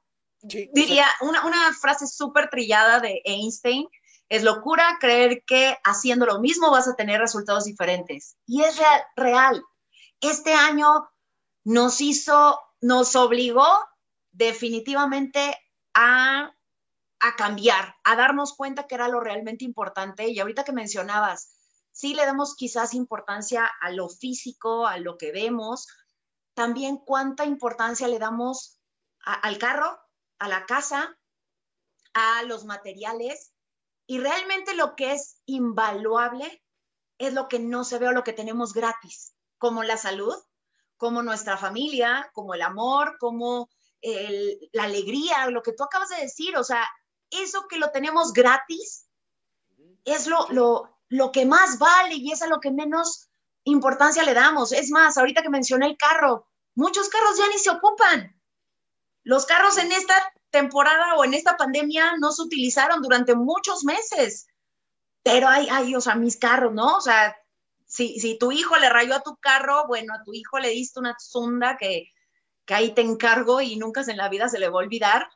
Diría una, frase súper trillada de Einstein, es locura creer que haciendo lo mismo vas a tener resultados diferentes. Y es real. Este año nos hizo, nos obligó definitivamente a, a cambiar, a darnos cuenta que era lo realmente importante. Y ahorita que mencionabas, sí le damos quizás importancia a lo físico, a lo que vemos, también cuánta importancia le damos al carro, a la casa, a los materiales. Y realmente lo que es invaluable es lo que no se ve o lo que tenemos gratis, como la salud, como nuestra familia, como el amor, como la alegría, lo que tú acabas de decir. O sea, eso que lo tenemos gratis es lo, lo, lo que más vale y es a lo que menos importancia le damos. Es más, ahorita que mencioné el carro, muchos carros ya ni se ocupan. Los carros en esta temporada o en esta pandemia no se utilizaron durante muchos meses. Pero hay, hay, o sea, mis carros, ¿no? O sea, si, si tu hijo le rayó a tu carro, bueno, a tu hijo le diste una zunda que, que ahí te encargo y nunca en la vida se le va a olvidar.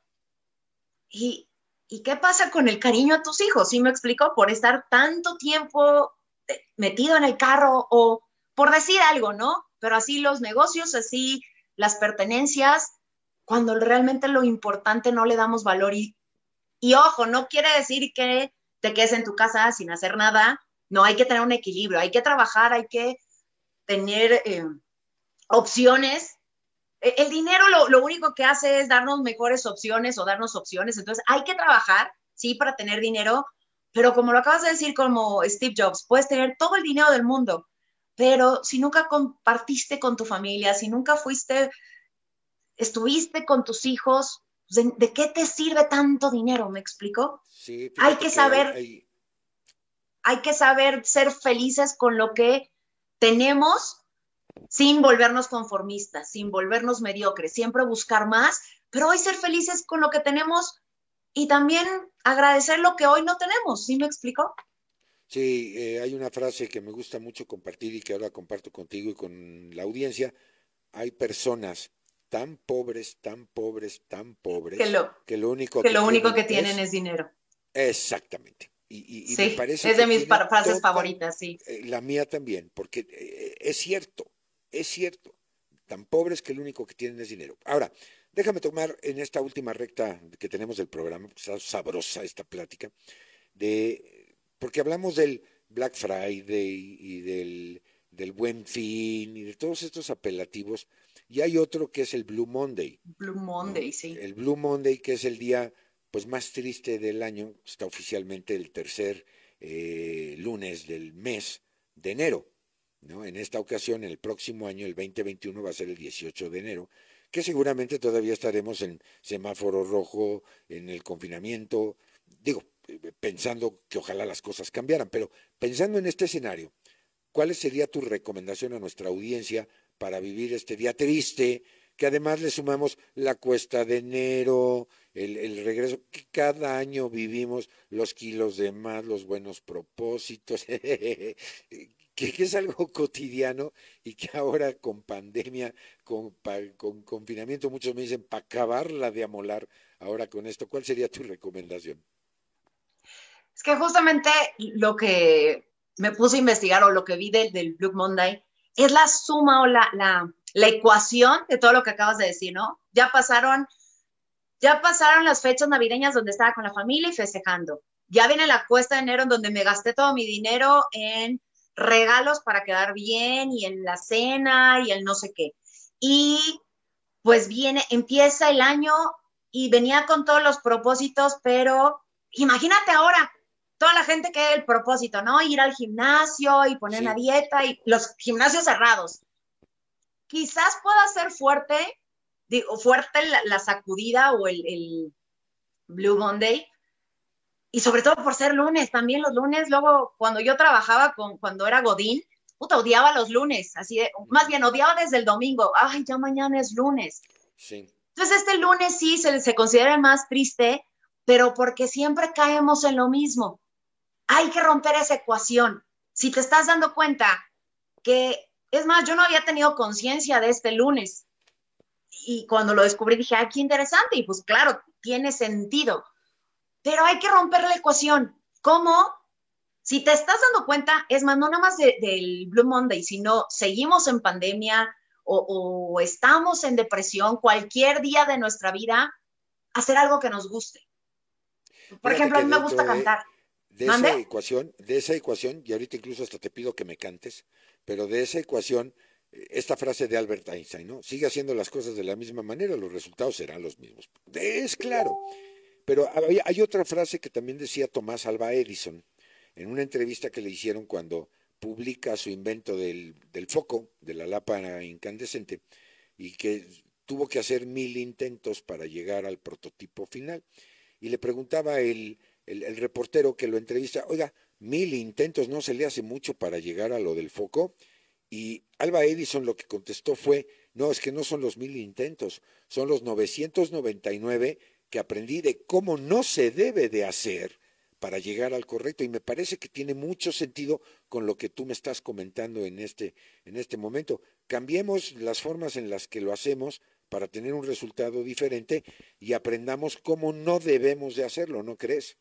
Y, ¿Y qué pasa con el cariño a tus hijos? ¿Sí me explico? Por estar tanto tiempo metido en el carro o por decir algo, ¿no? Pero así los negocios, así las pertenencias, cuando realmente lo importante no le damos valor. Y, y ojo, no quiere decir que te quedes en tu casa sin hacer nada. No, hay que tener un equilibrio, hay que trabajar, hay que tener eh, opciones. E, el dinero lo, lo, único que hace es darnos mejores opciones o darnos opciones. Entonces, hay que trabajar, sí, para tener dinero, pero como lo acabas de decir, como Steve Jobs, puedes tener todo el dinero del mundo, pero si nunca compartiste con tu familia, si nunca fuiste, estuviste con tus hijos, ¿de, qué te sirve tanto dinero? ¿Me explico? Sí, hay que saber, hay... que saber ser felices con lo que tenemos sin volvernos conformistas, sin volvernos mediocres, siempre buscar más, pero hoy ser felices con lo que tenemos y también agradecer lo que hoy no tenemos. ¿Sí me explico? Sí, eh, hay una frase que me gusta mucho compartir y que ahora comparto contigo y con la audiencia. Hay personas tan pobres, tan pobres, tan pobres, que lo, único, que, lo único que tienen es, dinero. Exactamente. Y, sí, es de mis frases favoritas, sí. Eh, la mía también, porque eh, es cierto, es cierto. Tan pobres que lo único que tienen es dinero. Ahora, déjame tomar en esta última recta que tenemos del programa, está sabrosa esta plática, de porque hablamos del Black Friday y del, del Buen Fin y de todos estos apelativos, y hay otro que es el Blue Monday. Blue Monday, sí. El Blue Monday, que es el día pues más triste del año, está oficialmente el tercer eh, lunes del mes de enero. ¿no? En esta ocasión, el próximo año, el 2021, va a ser el 18 de enero, que seguramente todavía estaremos en semáforo rojo, en el confinamiento. Digo, pensando que ojalá las cosas cambiaran, pero pensando en este escenario, ¿cuál sería tu recomendación a nuestra audiencia para vivir este día triste? Que además le sumamos la cuesta de enero, el, regreso, que cada año vivimos los kilos de más, los buenos propósitos, que, es algo cotidiano y que ahora con pandemia, con, con confinamiento, muchos me dicen, para acabarla de amolar ahora con esto, ¿cuál sería tu recomendación? Es que justamente lo que me puse a investigar o lo que vi del, del Blue Monday es la suma o la, la, la, ecuación de todo lo que acabas de decir, ¿no? Ya pasaron, ya pasaron las fechas navideñas donde estaba con la familia y festejando. Ya viene la cuesta de enero en donde me gasté todo mi dinero en regalos para quedar bien y en la cena y el no sé qué. Y pues viene, empieza el año y venía con todos los propósitos, pero imagínate ahora, toda la gente que el propósito, ¿no? Ir al gimnasio y poner una dieta y los gimnasios cerrados. Quizás pueda ser fuerte, digo, fuerte la, sacudida o el, Blue Monday, y sobre todo por ser lunes, también los lunes, luego cuando yo trabajaba con, cuando era Godín, puta, odiaba los lunes, así de, más bien odiaba desde el domingo, ay, ya mañana es lunes. Sí. Entonces este lunes sí se, se considera el más triste, pero porque siempre caemos en lo mismo. Hay que romper esa ecuación. Si te estás dando cuenta que, es más, yo no había tenido conciencia de este lunes. Y cuando lo descubrí dije, ay, qué interesante. Y pues claro, tiene sentido. Pero hay que romper la ecuación. ¿Cómo? Si te estás dando cuenta, es más, no nada más del Blue Monday, sino seguimos en pandemia o, o estamos en depresión, cualquier día de nuestra vida, hacer algo que nos guste. Por ejemplo, a mí me gusta cantar de esa ecuación, de esa ecuación, y ahorita incluso hasta te pido que me cantes, pero de esa ecuación, eh, esta frase de Albert Einstein, ¿no? Sigue haciendo las cosas de la misma manera, los resultados serán los mismos. Es claro. Pero hay, otra frase que también decía Tomás Alba Edison en una entrevista que le hicieron cuando publica su invento del, del foco, de la lámpara incandescente, y que tuvo que hacer mil intentos para llegar al prototipo final. Y le preguntaba el, el, reportero que lo entrevista, oiga, mil intentos no se le hace mucho para llegar a lo del foco. Y Alba Edison lo que contestó fue, no, es que no son los mil intentos, son los 999 que aprendí de cómo no se debe de hacer para llegar al correcto. Y me parece que tiene mucho sentido con lo que tú me estás comentando en este, en este momento. Cambiemos las formas en las que lo hacemos para tener un resultado diferente y aprendamos cómo no debemos de hacerlo, ¿no crees?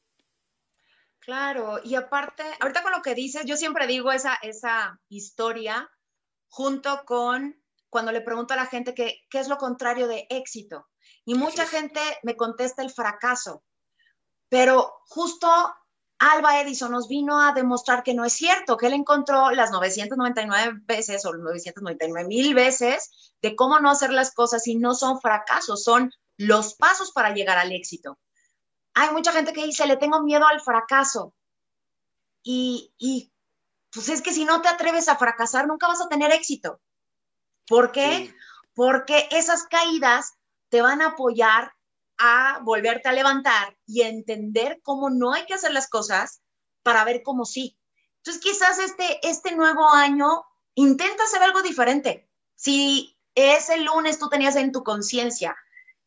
Claro, y aparte, ahorita con lo que dices, yo siempre digo esa, esa historia junto con cuando le pregunto a la gente qué es lo contrario de éxito. Y mucha gente me contesta el fracaso. Pero justo Alba Edison nos vino a demostrar que no es cierto, que él encontró las 999 veces o 999 mil veces de cómo no hacer las cosas y no son fracasos, son los pasos para llegar al éxito hay mucha gente que dice, le tengo miedo al fracaso. Y, y, pues es que si no te atreves a fracasar, nunca vas a tener éxito. ¿Por qué? Porque esas caídas te van a apoyar a volverte a levantar y entender cómo no hay que hacer las cosas para ver cómo sí. Entonces quizás este, este nuevo año intenta hacer algo diferente. Si ese lunes tú tenías en tu conciencia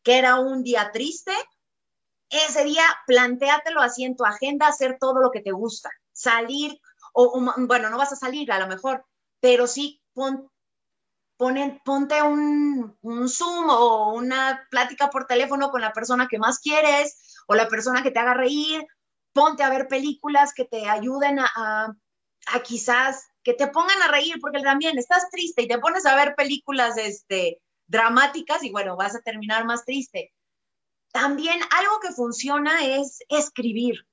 que era un día triste, ese día plantéatelo así en tu agenda, hacer todo lo que te gusta, salir, o, bueno, no vas a salir a lo mejor, pero sí pon, ponte un, un, Zoom o una plática por teléfono con la persona que más quieres o la persona que te haga reír, ponte a ver películas que te ayuden a, a, quizás que te pongan a reír, porque también estás triste y te pones a ver películas este, dramáticas y bueno, vas a terminar más triste. También algo que funciona es escribir.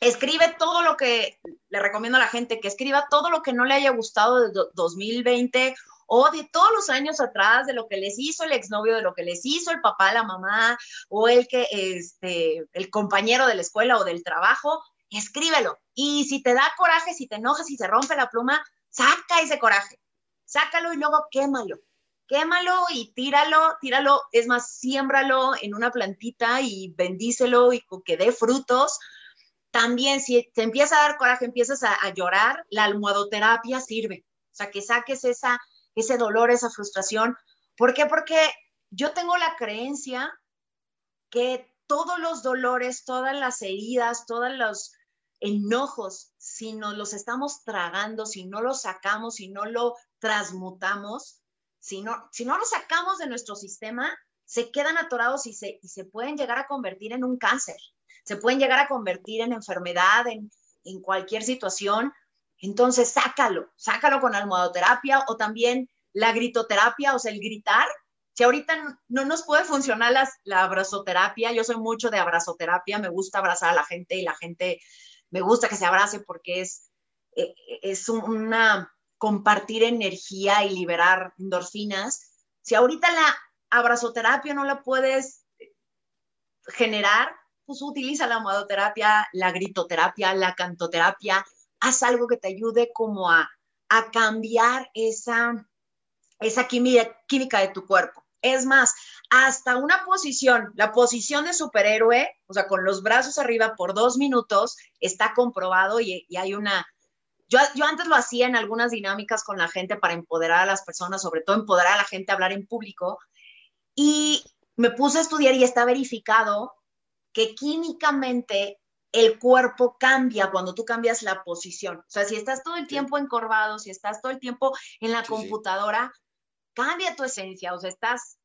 Escribe todo lo que le recomiendo a la gente, que escriba todo lo que no le haya gustado de 2020 o de todos los años atrás, de lo que les hizo el exnovio, de lo que les hizo el papá, la mamá, o el que, este, el compañero de la escuela o del trabajo, escríbelo. Y si te da coraje, si te enojas, si se rompe la pluma, saca ese coraje, sácalo y luego quémalo. Quémalo y tíralo, tíralo, es más, siémbralo en una plantita y bendícelo y que dé frutos. También si te empieza a dar coraje, empiezas a, a llorar, la almohadoterapia sirve. O sea, que saques esa, ese dolor, esa frustración. ¿Por qué? Porque yo tengo la creencia que todos los dolores, todas las heridas, todos los enojos, si nos los estamos tragando, si no los sacamos, si no lo transmutamos, si no, si no lo sacamos de nuestro sistema, se quedan atorados y se, y se pueden llegar a convertir en un cáncer, se pueden llegar a convertir en enfermedad, en, en cualquier situación, entonces, sácalo, sácalo con almohadoterapia o también la gritoterapia, o sea, el gritar. Si ahorita no nos puede funcionar la abrazoterapia, yo soy mucho de abrazoterapia, me gusta abrazar a la gente y la gente me gusta que se abrace porque es, e, es una compartir energía y liberar endorfinas. Si ahorita la abrazoterapia no la puedes generar, pues utiliza la almohadoterapia, la gritoterapia, la cantoterapia, haz algo que te ayude como a, cambiar esa, esa química, química de tu cuerpo. Es más, hasta una posición, la posición de superhéroe, o sea, con los brazos arriba por dos minutos, está comprobado y, hay una... Yo, yo, antes lo hacía en algunas dinámicas con la gente para empoderar a las personas, sobre todo empoderar a la gente a hablar en público, y me puse a estudiar y está verificado que químicamente el cuerpo cambia cuando tú cambias la posición. O sea, si estás todo el tiempo encorvado, si estás todo el tiempo en la computadora, cambia tu esencia, o sea, estás,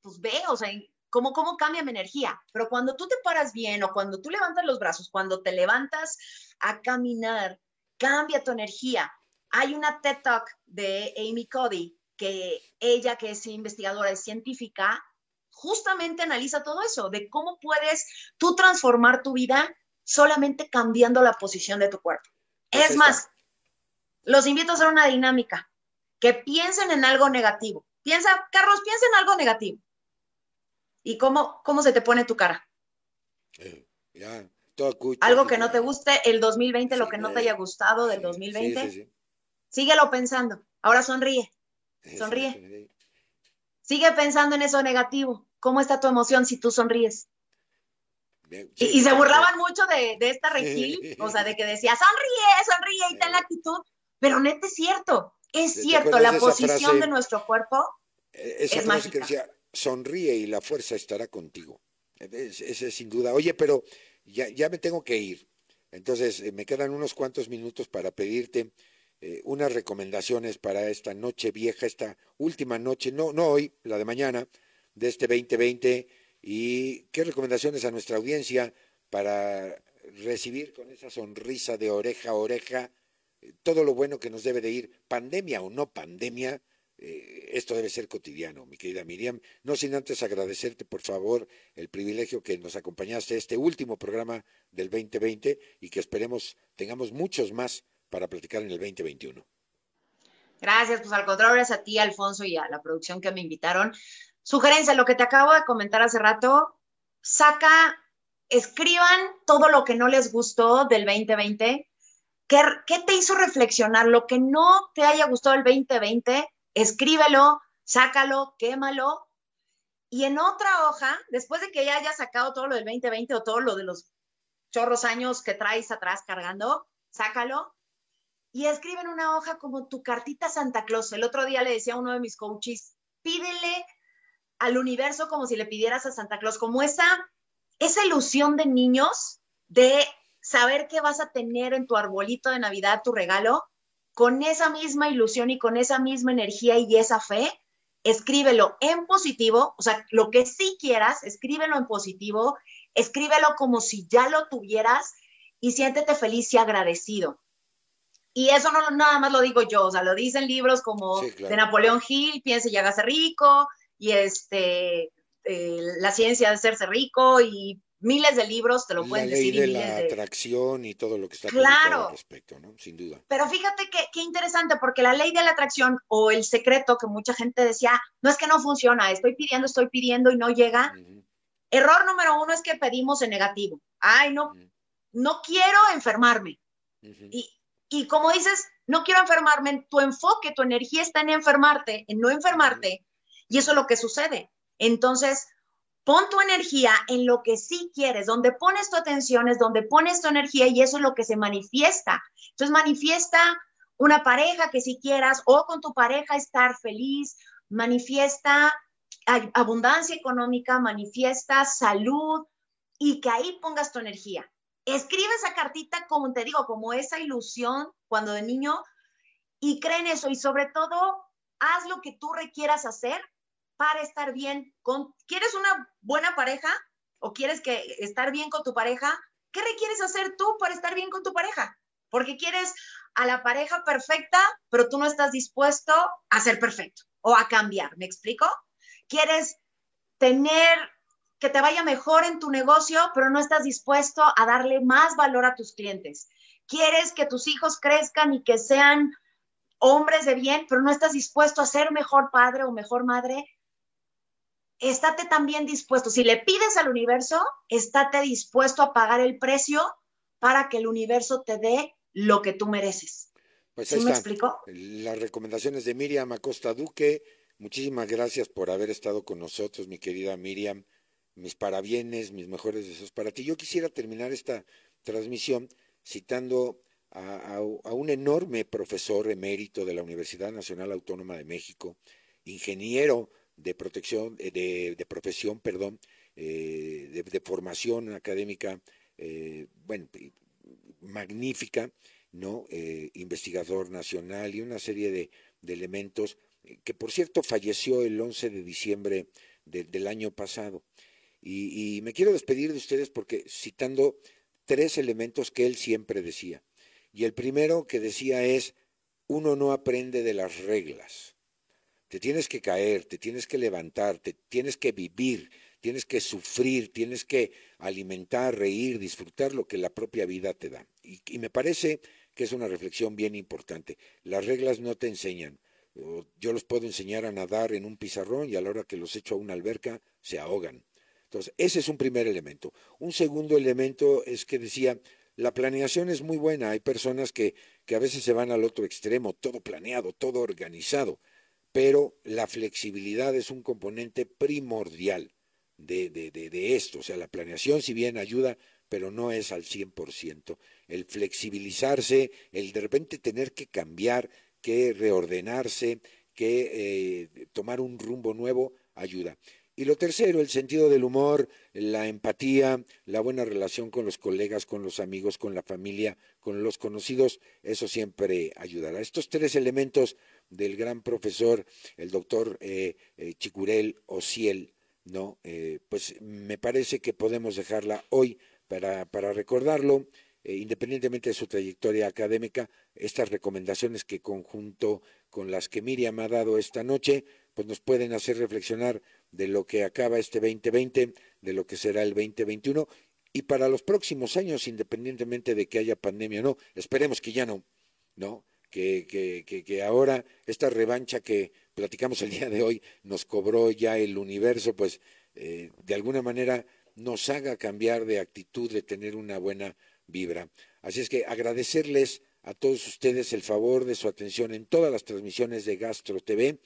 pues ve, o sea, ¿cómo, cómo cambia mi energía. Pero cuando tú te paras bien o cuando tú levantas los brazos, cuando te levantas a caminar, cambia tu energía. Hay una TED Talk de Amy Cody que ella, que es investigadora, es científica, justamente analiza todo eso, de cómo puedes tú transformar tu vida solamente cambiando la posición de tu cuerpo. Es, más, los invito a hacer una dinámica, que piensen en algo negativo. Piensa, Carlos, piensa en algo negativo. ¿Y cómo, cómo se te pone tu cara? Eh, algo que no te guste, el 2020, lo que no te haya gustado del 2020. Síguelo pensando. Ahora sonríe. Sonríe. Sigue pensando en eso negativo. ¿Cómo está tu emoción si tú sonríes? Y, se burlaban mucho de, esta regil, o sea, de que decía, sonríe, sonríe y la actitud, pero neta es cierto, es cierto, la posición de nuestro cuerpo e, esa es mágica. Que decía, sonríe y la fuerza estará contigo. Ese es, sin duda. Oye, pero ya, ya me tengo que ir. Entonces, eh, me quedan unos cuantos minutos para pedirte eh, unas recomendaciones para esta noche vieja, esta última noche, no, no hoy, la de mañana, de este 2020 ¿Y qué recomendaciones a nuestra audiencia para recibir con esa sonrisa de oreja a oreja eh, todo lo bueno que nos debe de ir, pandemia o no pandemia? Eh, esto debe ser cotidiano, mi querida Miriam. No sin antes agradecerte, por favor, el privilegio que nos acompañaste a este último programa del 2020 y que esperemos tengamos muchos más para platicar en el 2021. Gracias, pues al contrario, gracias a ti, Alfonso, y a la producción que me invitaron. Sugerencia, lo que te acabo de comentar hace rato, saca, escriban todo lo que no les gustó del 2020. ¿Qué, ¿Qué, te hizo reflexionar? Lo que no te haya gustado el 2020, escríbelo, sácalo, quémalo. Y en otra hoja, después de que ya hayas sacado todo lo del 2020 o todo lo de los chorros años que traes atrás cargando, sácalo. y escribe en una hoja como tu cartita Santa Claus. El otro día le decía a uno de mis coaches, pídele al universo como si le pidieras a Santa Claus, como esa, esa ilusión de niños de saber que vas a tener en tu arbolito de Navidad tu regalo, con esa misma ilusión y con esa misma energía y esa fe, escríbelo en positivo, o sea, lo que sí quieras, escríbelo en positivo, escríbelo como si ya lo tuvieras y siéntete feliz y agradecido. Y eso no nada más lo digo yo, o sea, lo dicen libros como de Napoleón Hill, Piense y hágase rico, y este, eh, La ciencia de hacerse rico, y miles de libros te lo pueden decir. de la atracción y todo lo que está claro. al respecto, ¿no? Sin duda. Pero fíjate qué, qué interesante, porque la ley de la atracción o el secreto que mucha gente decía, no es que no funciona, estoy pidiendo, estoy pidiendo y no llega. Error número uno es que pedimos en negativo. Ay, no, no quiero enfermarme. y, y como dices, no quiero enfermarme, tu enfoque, tu energía está en enfermarte, en no enfermarte, y eso es lo que sucede. Entonces, pon tu energía en lo que sí quieres, donde pones tu atención es donde pones tu energía y eso es lo que se manifiesta. Entonces, manifiesta una pareja que si quieras o con tu pareja estar feliz, manifiesta abundancia económica, manifiesta salud y que ahí pongas tu energía escribe esa cartita, como te digo, como esa ilusión cuando de niño y cree en eso y sobre todo haz lo que tú requieras hacer para estar bien con ¿Quieres una buena pareja o quieres que estar bien con tu pareja? ¿Qué requieres hacer tú para estar bien con tu pareja? Porque quieres a la pareja perfecta, pero tú no estás dispuesto a ser perfecto o a cambiar, ¿me explico? Quieres tener que te vaya mejor en tu negocio, pero no estás dispuesto a darle más valor a tus clientes. Quieres que tus hijos crezcan y que sean hombres de bien, pero no estás dispuesto a ser mejor padre o mejor madre. Estate también dispuesto, si le pides al universo, estate dispuesto a pagar el precio para que el universo te dé lo que tú mereces. Pues ¿Sí me explico? Las recomendaciones de Miriam Acosta Duque. Muchísimas gracias por haber estado con nosotros, mi querida Miriam mis parabienes, mis mejores deseos para ti. Yo quisiera terminar esta transmisión citando a, un enorme profesor emérito de la Universidad Nacional Autónoma de México, ingeniero de protección, eh, de, profesión, perdón, eh, de, formación académica, eh, bueno, magnífica, ¿no? investigador nacional y una serie de, elementos que por cierto falleció el 11 de diciembre del año pasado. Y, me quiero despedir de ustedes porque citando tres elementos que él siempre decía. Y el primero que decía es, uno no aprende de las reglas. Te tienes que caer, te tienes que levantar, te tienes que vivir, tienes que sufrir, tienes que alimentar, reír, disfrutar lo que la propia vida te da. Y, me parece que es una reflexión bien importante. Las reglas no te enseñan. Yo los puedo enseñar a nadar en un pizarrón y a la hora que los echo a una alberca se ahogan. Entonces, ese es un primer elemento. Un segundo elemento es que decía, la planeación es muy buena. Hay personas que, que a veces se van al otro extremo, todo planeado, todo organizado, pero la flexibilidad es un componente primordial de, de, de, de esto. O sea, la planeación, si bien ayuda, pero no es al 100%. El flexibilizarse, el de repente tener que cambiar, que reordenarse, que eh, tomar un rumbo nuevo, ayuda. Y lo tercero, el sentido del humor, la empatía, la buena relación con los colegas, con los amigos, con la familia, con los conocidos, eso siempre ayudará. Estos tres elementos del gran profesor, el doctor eh, eh, Chicurel Ociel, ¿no? Eh, pues me parece que podemos dejarla hoy para, para recordarlo, independientemente de su trayectoria académica, estas recomendaciones que conjunto con las que Miriam ha dado esta noche, pues nos pueden hacer reflexionar de lo que acaba este 2020, de lo que será el 2021 y para los próximos años, independientemente de que haya pandemia o no, esperemos que ya no, ¿no? Que, ahora esta revancha que platicamos el día de hoy nos cobró ya el universo, pues eh, de alguna manera nos haga cambiar de actitud, de tener una buena vibra. Así es que agradecerles a todos ustedes el favor de su atención en todas las transmisiones de Gastro TV.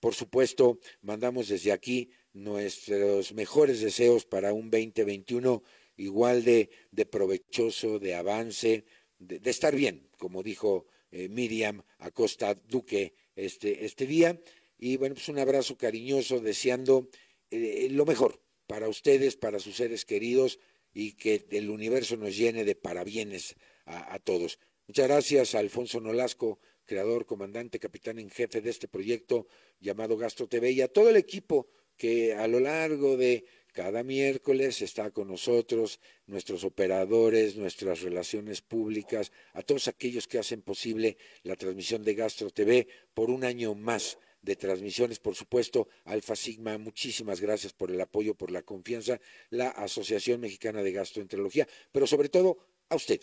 Por supuesto, mandamos desde aquí nuestros mejores deseos para un 2021 igual de, de provechoso, de avance, de, estar bien, como dijo eh, Miriam Acosta Duque este, este día. Y bueno, pues un abrazo cariñoso, deseando eh, lo mejor para ustedes, para sus seres queridos y que el universo nos llene de parabienes a, a todos. Muchas gracias a Alfonso Nolasco, creador, comandante, capitán en jefe de este proyecto llamado Gastro TV y a todo el equipo que a lo largo de cada miércoles está con nosotros, nuestros operadores, nuestras relaciones públicas, a todos aquellos que hacen posible la transmisión de Gastro TV por un año más de transmisiones, por supuesto, Alfa Sigma, muchísimas gracias por el apoyo, por la confianza, la Asociación Mexicana de Gastroenterología, pero sobre todo a usted,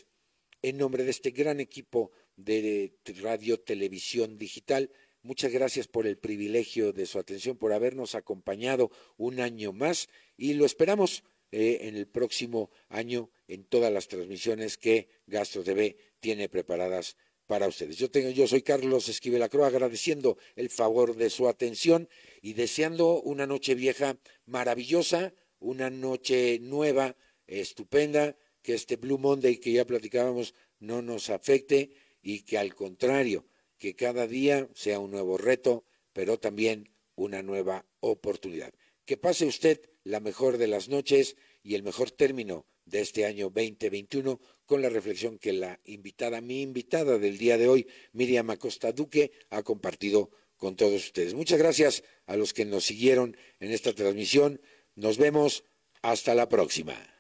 en nombre de este gran equipo de radio, televisión digital, Muchas gracias por el privilegio de su atención, por habernos acompañado un año más y lo esperamos eh, en el próximo año en todas las transmisiones que Gastro TV tiene preparadas para ustedes. Yo, tengo, yo soy Carlos Esquivel agradeciendo el favor de su atención y deseando una noche vieja maravillosa, una noche nueva, estupenda, que este Blue Monday que ya platicábamos no nos afecte y que al contrario, que cada día sea un nuevo reto, pero también una nueva oportunidad. Que pase usted la mejor de las noches y el mejor término de este año 2021 con la reflexión que la invitada, mi invitada del día de hoy, Miriam Acosta Duque, ha compartido con todos ustedes. Muchas gracias a los que nos siguieron en esta transmisión. Nos vemos hasta la próxima.